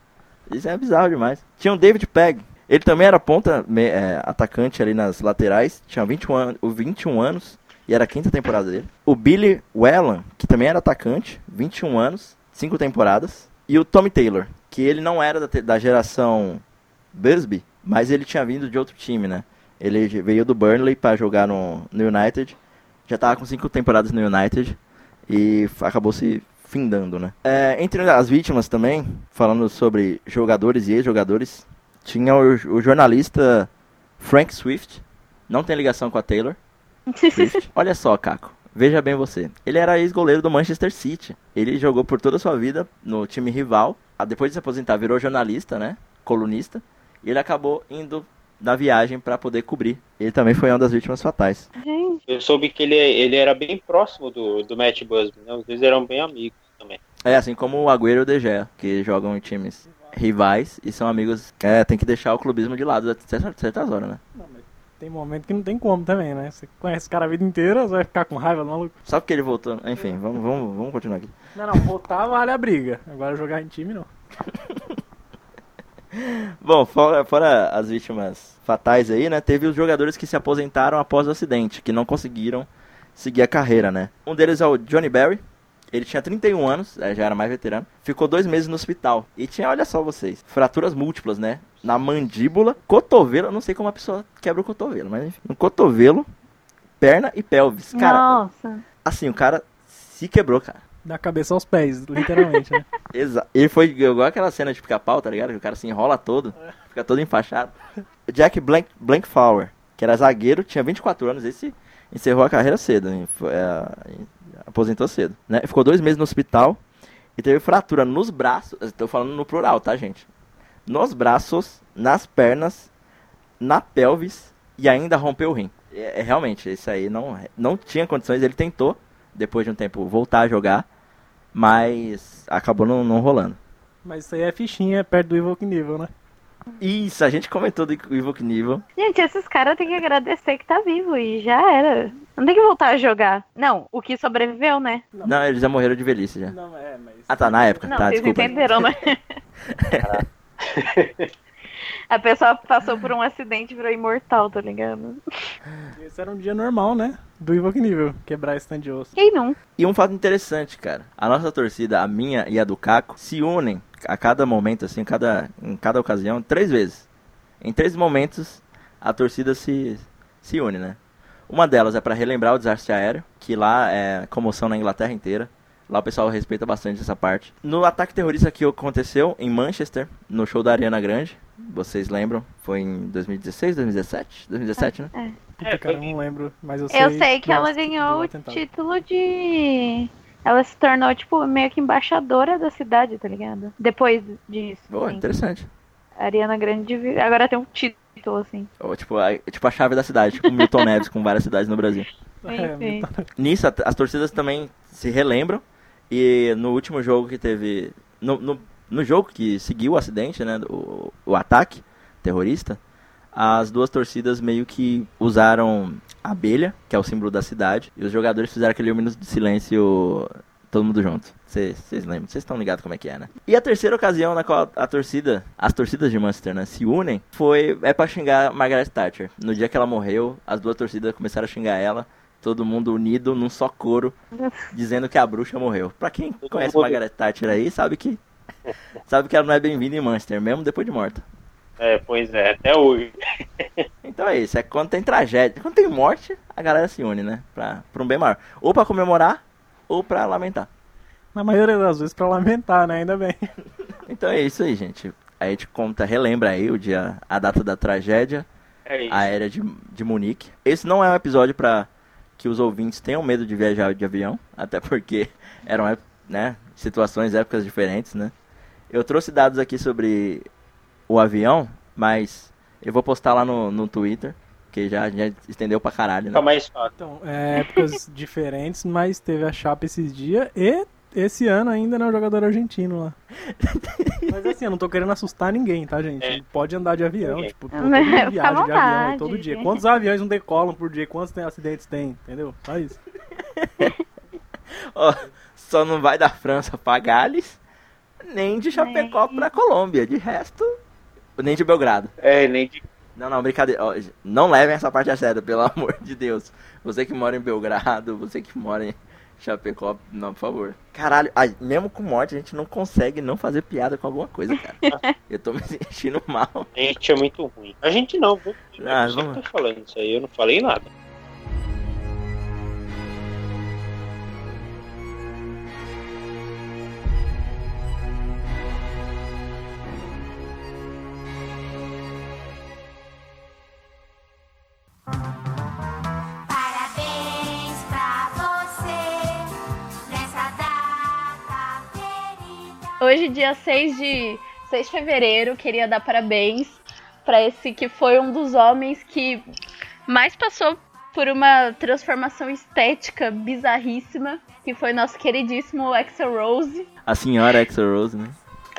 Isso é bizarro demais. Tinha o David Pegg. Ele também era ponta, é, atacante ali nas laterais. Tinha 21, an 21 anos. E era a quinta temporada dele. O Billy Whelan, que também era atacante. 21 anos. Cinco temporadas. E o Tommy Taylor, que ele não era da, da geração Busby, mas ele tinha vindo de outro time, né? Ele veio do Burnley para jogar no, no United. Já tava com cinco temporadas no United e acabou se findando, né? É, entre as vítimas também, falando sobre jogadores e ex-jogadores, tinha o, o jornalista Frank Swift. Não tem ligação com a Taylor. *laughs* Swift. Olha só, Caco. Veja bem você. Ele era ex-goleiro do Manchester City. Ele jogou por toda a sua vida no time rival. Ah, Depois de se aposentar, virou jornalista, né? Colunista. E ele acabou indo na viagem para poder cobrir. Ele também foi uma das vítimas fatais. Eu soube que ele, ele era bem próximo do, do Matt Busby, né? Os dois eram bem amigos também. É, assim como o Agüero e o De Gea, que jogam em times rivais e são amigos. É, tem que deixar o clubismo de lado a certas, horas, né? Não, mas tem momento que não tem como também, né? Você conhece o cara a vida inteira, você vai ficar com raiva do maluco. Só porque ele voltou. Enfim, vamos, vamos, vamos continuar aqui. Não, não, voltar vale a briga. Agora jogar em time não. *laughs* Bom, fora, fora as vítimas fatais aí, né? Teve os jogadores que se aposentaram após o acidente, que não conseguiram seguir a carreira, né? Um deles é o Johnny Barry. Ele tinha 31 anos, é, já era mais veterano. Ficou dois meses no hospital. E tinha, olha só vocês, fraturas múltiplas, né? Na mandíbula, cotovelo. Eu não sei como a pessoa quebra o cotovelo, mas enfim. No cotovelo, perna e pelvis. Cara, nossa. assim, o cara se quebrou, cara. Da cabeça aos pés, literalmente, né? *laughs* Exa ele foi igual aquela cena de pica-pau, tá ligado? Que o cara se enrola todo, fica todo enfaixado. Jack Blank, Blankflower, que era zagueiro, tinha 24 anos, esse encerrou a carreira cedo, hein? Foi, é, aposentou cedo, né? Ficou dois meses no hospital e teve fratura nos braços, estou falando no plural, tá, gente? Nos braços, nas pernas, na pelvis e ainda rompeu o rim. É, é, realmente, isso aí não, não tinha condições, ele tentou, depois de um tempo, voltar a jogar, mas acabou não, não rolando. Mas isso aí é fichinha perto do Evoque Nível, né? Isso, a gente comentou do Evoque Nível. Gente, esses caras têm que agradecer que tá vivo e já era. Não tem que voltar a jogar. Não, o que sobreviveu, né? Não, eles já morreram de velhice já. Não, é, mas. Ah, tá, na época. Não, tá, vocês desculpa. entenderam, né? *laughs* A pessoa passou por um acidente e virou imortal, tá ligado? Esse era um dia normal, né? Do Nível, quebrar esse stand de osso. Quem não? E um fato interessante, cara. A nossa torcida, a minha e a do Caco, se unem a cada momento, assim, cada, em cada ocasião, três vezes. Em três momentos, a torcida se, se une, né? Uma delas é para relembrar o desastre aéreo, que lá é comoção na Inglaterra inteira. Lá o pessoal respeita bastante essa parte. No ataque terrorista que aconteceu em Manchester, no show da Ariana Grande, vocês lembram? Foi em 2016, 2017? 2017, né? Puta, É, cara, eu não lembro. Mas eu sei. Eu sei que ela ganhou o título de. Ela se tornou, tipo, meio que embaixadora da cidade, tá ligado? Depois disso. Boa, assim. interessante. A Ariana Grande agora tem um título, assim. Ou, tipo, a, tipo a chave da cidade, tipo Milton *laughs* Neves com várias cidades no Brasil. É. Nisso, a- as torcidas também se relembram. E no último jogo que teve. No, no, no jogo que seguiu o acidente, né? O, o ataque terrorista, as duas torcidas meio que usaram a abelha, que é o símbolo da cidade, e os jogadores fizeram aquele minuto de silêncio todo mundo junto. Vocês lembram? Vocês estão ligados como é que é, né? E a terceira ocasião na qual a torcida, as torcidas de Manchester, né, se unem, foi é para xingar Margaret Thatcher. No dia que ela morreu, as duas torcidas começaram a xingar ela todo mundo unido num só coro, dizendo que a bruxa morreu. Pra quem conhece Margaret Thatcher aí, sabe que sabe que ela não é bem-vinda em Manchester, mesmo depois de morta. É, pois é, até hoje. *laughs* Então é isso, é quando tem tragédia, quando tem morte, a galera se une, né? Pra, pra um bem maior. Ou pra comemorar, ou pra lamentar. Na maioria das vezes pra lamentar, né? Ainda bem. *laughs* Então é isso aí, gente. A gente conta, relembra aí o dia, a data da tragédia É isso. aérea de, de Munique. Esse não é um episódio pra que os ouvintes tenham medo de viajar de avião, até porque *laughs* eram né, situações, épocas diferentes, né? Eu trouxe dados aqui sobre o avião, mas eu vou postar lá no, no Twitter, que já, já estendeu pra caralho, né? Então, é épocas *laughs* diferentes, mas teve a chapa esses dias e esse ano ainda não é o jogador argentino lá. *laughs* Mas assim, eu não tô querendo assustar ninguém, tá, gente? É. Pode andar de avião, tipo, todo Fica mundo à viaja de avião aí vontade. todo dia. Quantos aviões não decolam por dia? Quantos tem- acidentes tem? Entendeu? Só isso. *laughs* Ó, só não vai da França pra Gales, nem de Chapecó pra Colômbia. De resto, nem de Belgrado. É, nem de. Não, não, brincadeira. Ó, não levem essa parte a sério, pelo *laughs* amor de Deus. Você que mora em Belgrado, você que mora em Chapecó, não, por favor. Caralho, ai, mesmo com morte, a gente não consegue não fazer piada com alguma coisa, cara. *laughs* Eu tô me sentindo mal. A gente é muito ruim. A gente não, viu? Ah, vamos- tá falando isso aí, eu não falei nada. Hoje, dia 6 de, 6 de fevereiro, queria dar parabéns para esse que foi um dos homens que mais passou por uma transformação estética bizarríssima, que foi nosso queridíssimo Axel Rose. A senhora Axel Rose, né?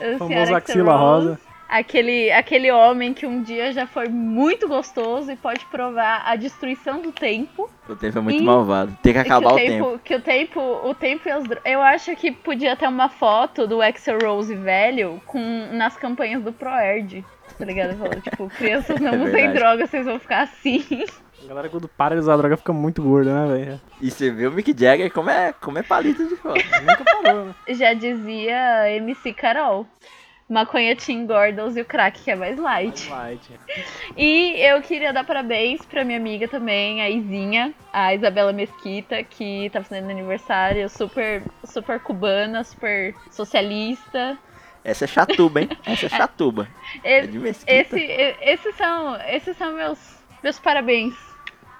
a Axl axila Rose. rosa. Aquele, aquele homem que um dia já foi muito gostoso e pode provar a destruição do tempo. O tempo é muito malvado. Tem que acabar que o o tempo. Que o tempo, o tempo e as Eu acho que podia ter uma foto do Axel Rose velho com nas campanhas do Proerd. Tá ligado? Falando, tipo, *laughs* crianças não É usem droga, vocês vão ficar assim. A galera quando para de usar droga fica muito gorda, né, velho? E você vê o Mick Jagger como é, como é palito de fora. Nunca parou, né? Já dizia MC Carol. Maconha te engorda, use o crack que é mais light. Light. E eu queria dar parabéns pra minha amiga também, a Izinha, a Isabela Mesquita, que tá fazendo aniversário, super, super cubana, super socialista. Essa é chatuba, hein? Essa é chatuba. *laughs* É E- de mesquita. Esse, e- esses são, esses são meus, meus parabéns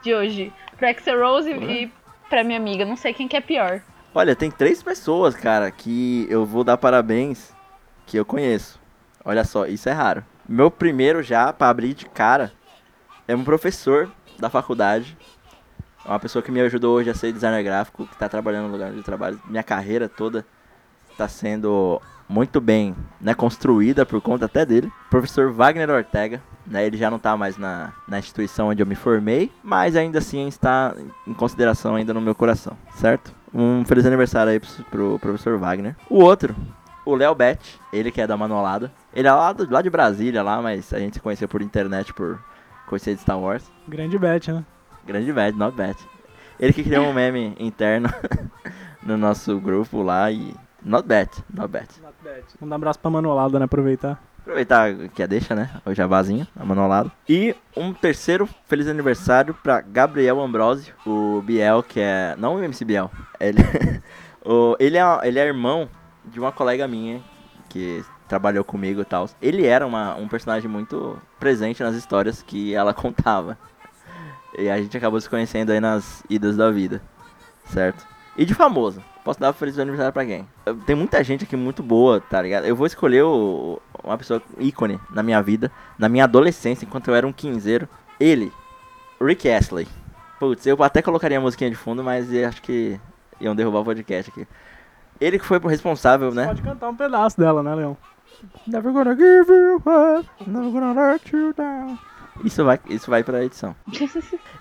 de hoje. Pro Axel Rose e pra minha amiga. Não sei quem que é pior. Olha, tem três pessoas, cara, que eu vou dar parabéns que eu conheço. Olha só, isso é raro. Meu primeiro já, pra abrir de cara, é um professor da faculdade. É uma pessoa que me ajudou hoje a ser designer gráfico, que tá trabalhando no lugar de trabalho. Minha carreira toda tá sendo muito bem né, construída por conta até dele. Professor Wagner Ortega, né, ele já não tá mais na, na instituição onde eu me formei, mas ainda assim está em consideração ainda no meu coração, certo? Um feliz aniversário aí pro, pro professor Wagner. O outro, o Léo Bet, ele que é da Manolada. Ele é lá, do- lá de Brasília, lá, mas a gente se conheceu por internet, por conhecer de Star Wars. Grande bet, né? Grande bet, not bet. Ele que criou um meme *laughs* interno *laughs* no nosso grupo lá e... Not bet, not bet. Mandar um abraço pra Manolada, né? Aproveitar. Aproveitar que a deixa, né? O jabazinho, a manolado. E um terceiro feliz aniversário pra Gabriel Ambrosio, o Biel, que é. Não o MC Biel. Ele, *laughs* o, ele, é, ele é irmão de uma colega minha que trabalhou comigo e tal. Ele era uma, um personagem muito presente nas histórias que ela *laughs* contava. E a gente acabou se conhecendo aí nas idas da vida, certo? E de famoso. Posso dar feliz aniversário pra quem? Tem muita gente aqui muito boa, tá ligado? Eu vou escolher o- uma pessoa ícone na minha vida, na minha adolescência, enquanto eu era um quinzeiro. Ele, Rick Astley. Putz, eu até colocaria a musiquinha de fundo, mas acho que iam derrubar o podcast aqui. Ele que foi o responsável, né? Pode cantar um pedaço dela, né, Leão? Never gonna give you up, never gonna let you down. Isso vai, isso vai pra edição.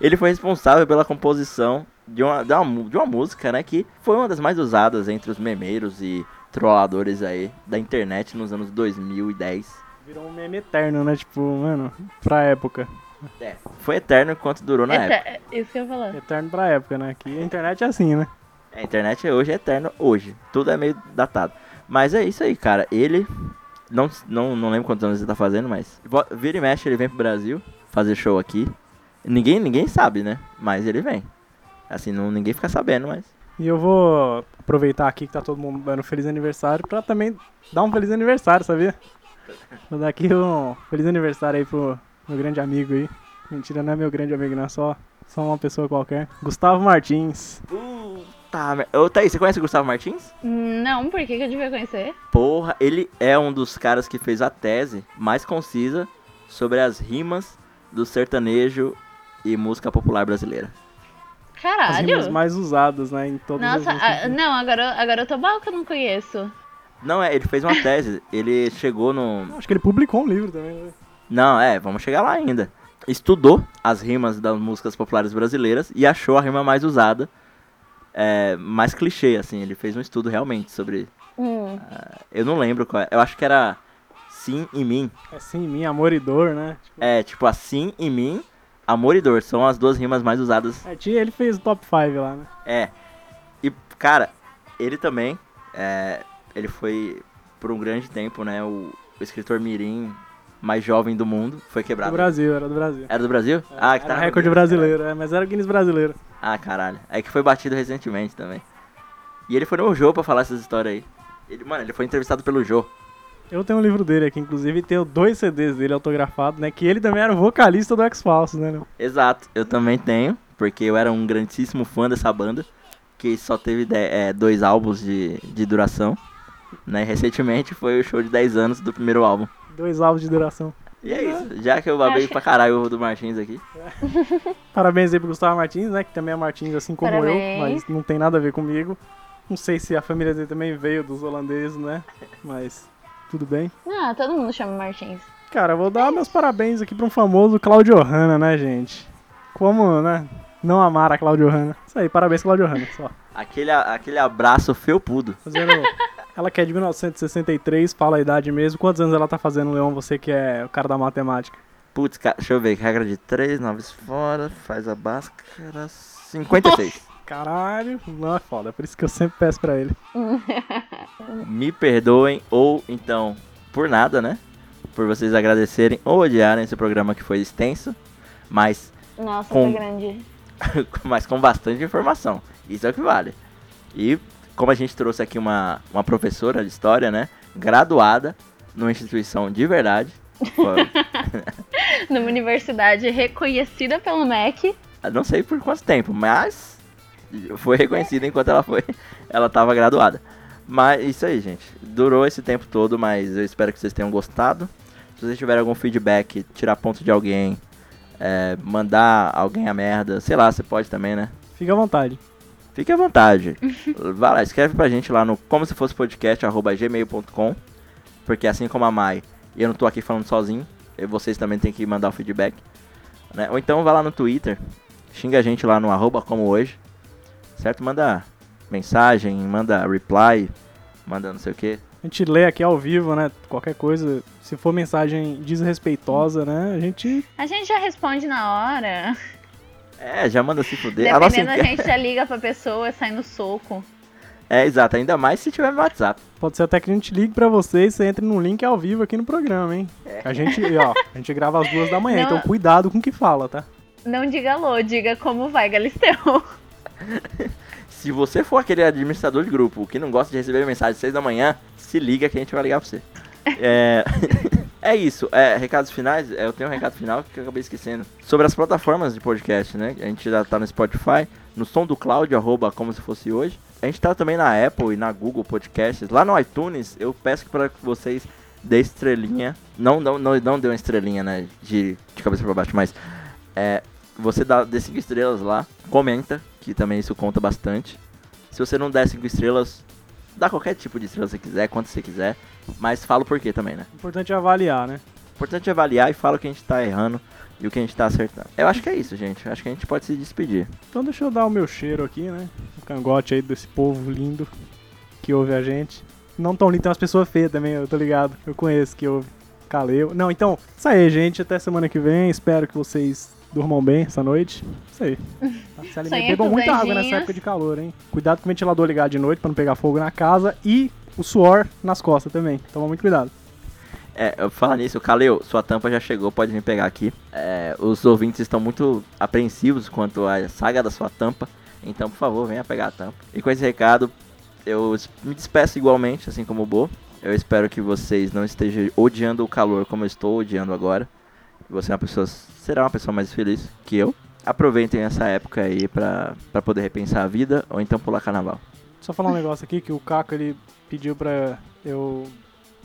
Ele foi responsável pela composição de uma, de, uma, de uma música, né? Que foi uma das mais usadas entre os memeiros e trolladores aí da internet nos anos 2010. Virou um meme eterno, né? Tipo, mano, pra época. É, foi eterno enquanto durou na época. Ete- Isso que eu ia falar. Eterno pra época, né? Que a internet é assim, né? A internet hoje é eterno hoje. Tudo é meio datado. Mas é isso aí, cara. Ele. Não, não, não lembro quantos anos ele tá fazendo, mas. Vira e mexe, ele vem pro Brasil fazer show aqui. Ninguém, ninguém sabe, né? Mas ele vem. Assim, não, ninguém fica sabendo, mas. E eu vou aproveitar aqui que tá todo mundo dando feliz aniversário pra também dar um feliz aniversário, sabia? Vou dar aqui um feliz aniversário aí pro meu grande amigo aí. Mentira, não é meu grande amigo, não, é só, só uma pessoa qualquer. Gustavo Martins. Puta merda. Ô, Thaís, você conhece o Gustavo Martins? Não, por que, que eu devia conhecer? Porra, ele é um dos caras que fez a tese mais concisa sobre as rimas do sertanejo e música popular brasileira. As Caralho. rimas mais usadas, né? Em todas Nossa, as músicas. ah, não, agora, agora eu tô mal que eu não conheço. Não, é, ele fez uma tese. ele chegou no. Acho que ele publicou um livro também, né? Não, é, vamos chegar lá ainda. Estudou as rimas das músicas populares brasileiras e achou a rima mais usada, é, mais clichê, assim. Ele fez um estudo realmente sobre. Hum. Eu não lembro qual é. Eu acho que era sim e mim. É sim, minha amor e dor, né? Tipo, É, tipo, assim e mim, amor e dor. São as duas rimas mais usadas. é, tinha- ele fez o top 5 lá, né? É. E, cara, ele também. é, ele foi por um grande tempo, né? O, o escritor Mirim mais jovem do mundo. Foi Do quebrado. Brasil, era do Brasil. Era do Brasil? ah, que era tá recorde brasileiro, é, mas era Guinness brasileiro. Ah, caralho. É que foi batido recentemente também. E ele foi no Jô pra falar essas histórias aí. Ele, mano, ele foi entrevistado pelo Jô. Eu tenho um livro dele aqui, inclusive, tenho dois CDs dele autografados, né? Que ele também era o vocalista do X-Falsos, né? Exato. Eu também tenho, porque eu era um grandíssimo fã dessa banda. Que só teve é, dois álbuns de, de duração. Né? Recentemente foi o show de 10 anos do primeiro álbum. Dois álbuns de duração. E é isso. Já que eu babei pra caralho o do Martins aqui. *laughs* Parabéns aí pro Gustavo Martins, né? Que também é Martins, assim como eu, Parabéns. mas não tem nada a ver comigo. Não sei se a família dele também veio dos holandeses, né? Mas tudo bem. Ah, todo mundo chama Martins. Cara, eu vou dar meus parabéns aqui pra um famoso Claudio Hanna, né, gente? Como, né? Não amar a Claudio Hanna. Isso aí, parabéns, Claudio Hanna. Só. Aquele, aquele abraço felpudo. Fazendo. Ela que é de 1963, fala a idade mesmo. Quantos anos ela tá fazendo, Leon? Você que é o cara da matemática. Putz, cara, deixa eu ver. Regra de 3, 9 fora, faz a báscara. 56. *laughs* Caralho, não é foda. É por isso que eu sempre peço pra ele. *laughs* Me perdoem, ou então, por nada, né? Por vocês agradecerem ou odiarem esse programa que foi extenso, mas, Nossa, Com- foi grande. *laughs* mas com bastante informação. Isso é o que vale. E como a gente trouxe aqui uma, uma professora de história, né? Graduada numa instituição de verdade. *laughs* Numa universidade reconhecida pelo MEC. não sei por quanto tempo, mas foi reconhecida enquanto ela foi. Ela estava graduada. Mas isso aí, gente. Durou esse tempo todo, mas eu espero que vocês tenham gostado. Se vocês tiverem algum feedback, tirar ponto de alguém, é, mandar alguém a merda, sei lá, você pode também, né? Fica à vontade. Fique à vontade. *laughs* Vai lá, escreve pra gente lá no como se fosse podcast, arroba gmail.com. Porque assim como a Mai, eu não tô aqui falando sozinho, e vocês também têm que mandar o feedback. né? Ou então vai lá no Twitter, xinga a gente lá no arroba como hoje. Certo? Manda mensagem, manda reply, manda não sei o que. A gente lê aqui ao vivo, né? Qualquer coisa. Se for mensagem desrespeitosa, né? A gente. A gente já responde na hora. *laughs* É, já manda se fuder. A nossa Dependendo, a gente já liga pra pessoa, sai no soco. É, exato, ainda mais se tiver no WhatsApp. Pode ser até que a gente ligue pra vocês, você entre num link ao vivo aqui no programa, hein? A gente, ó, a gente grava às duas da manhã, Não. então cuidado com o que fala, tá? Não diga alô, diga como vai, Galisteu. *laughs* Se você for aquele administrador de grupo que não gosta de receber mensagem às 6 da manhã, se liga que a gente vai ligar pra você. É, *laughs* é isso. É, recados finais. é, Eu tenho um recado final que eu acabei esquecendo. Sobre as plataformas de podcast, né? A gente já tá no Spotify, no som do Cloud, arroba como se fosse hoje. A gente tá também na Apple e na Google Podcasts. Lá no iTunes, eu peço para que vocês dê estrelinha. Não, não, não, não dê uma estrelinha, né? De, de cabeça pra baixo, mas. É, você dá, dê 5 estrelas lá, comenta, que também isso conta bastante. Se você não der 5 estrelas, dá qualquer tipo de estrela você quiser, quanto você quiser, mas fala o porquê também, né? Importante é avaliar, né? Importante é avaliar e fala o que a gente tá errando e o que a gente tá acertando. Eu acho que é isso, gente. Eu acho que a gente pode se despedir. Então deixa eu dar o meu cheiro aqui, né? O cangote aí desse povo lindo que ouve a gente. Não tão lindo, tem umas pessoas feias também, eu tô ligado. Eu conheço que ouve. Caleu. Não, então, isso aí, gente. Até semana que vem. Espero que vocês durmam bem essa noite. Isso aí. Se alimentem. Bebam muita água beijinhos. nessa época de calor, hein? Cuidado com o ventilador ligado de noite pra não pegar fogo na casa. E o suor nas costas também. Toma muito cuidado. É, eu falar nisso, Kaleo, sua tampa já chegou, pode vir pegar aqui. É, os ouvintes estão muito apreensivos quanto à saga da sua tampa. Então, por favor, venha pegar a tampa. E com esse recado, eu me despeço igualmente, assim como o Bo. Eu espero que vocês não estejam odiando o calor como eu estou odiando agora. Que Você é uma pessoa, será uma pessoa mais feliz que eu. Aproveitem essa época aí pra, pra poder repensar a vida ou então pular carnaval. Só falar um negócio aqui que o Caco ele pediu pra eu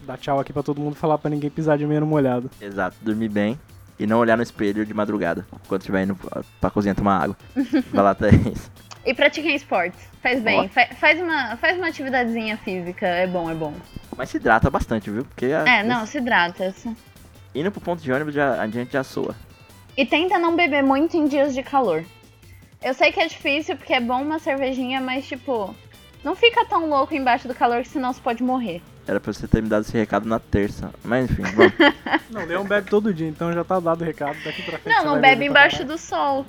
dar tchau aqui pra todo mundo falar pra ninguém pisar de meia no molhado. Exato, dormir bem e não olhar no espelho de madrugada quando estiver indo pra- pra cozinha tomar água. *laughs* Vai lá, Thaís. E pratiquem esportes. Faz bem. Fa- faz, uma, faz uma atividadezinha física. É bom, é bom. Mas se hidrata bastante, viu? Porque a- É, não, se hidrata. indo pro ponto de ônibus já, a gente já soa. E tenta não beber muito em dias de calor. Eu sei que é difícil porque é bom uma cervejinha, mas tipo, não fica tão louco embaixo do calor que senão você pode morrer. Era pra você ter me dado esse recado na terça. Mas enfim, vamos. *laughs* Não, Leão bebe todo dia, então já tá dado o recado daqui pra frente. Não, não bebe embaixo do sol.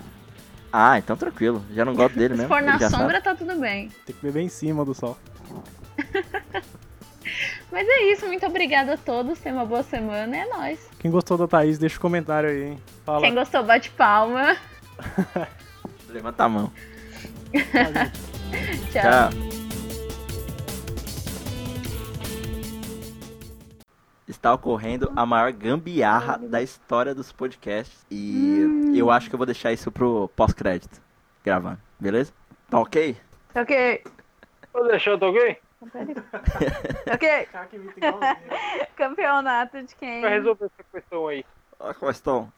ah, então tranquilo. Já não gosto dele Se mesmo. for na sombra, sabe. tá tudo bem. Tem que beber em cima do sol. *laughs* Mas é isso, muito obrigada a todos. Tenha uma boa semana. É nóis. Quem gostou da Thaís, deixa o comentário aí, hein? Fala. Quem gostou, bate palma. *laughs* Levanta a mão. *laughs* Tchau. Tchau. Está ocorrendo a maior gambiarra da história dos podcasts. E eu acho que eu vou deixar isso pro pós-crédito. Gravando, beleza? Tá ok? Ok. Vou deixar eu ok? *laughs* Ok. *laughs* Campeonato de quem? Vai resolver essa questão aí. Ó, como estão?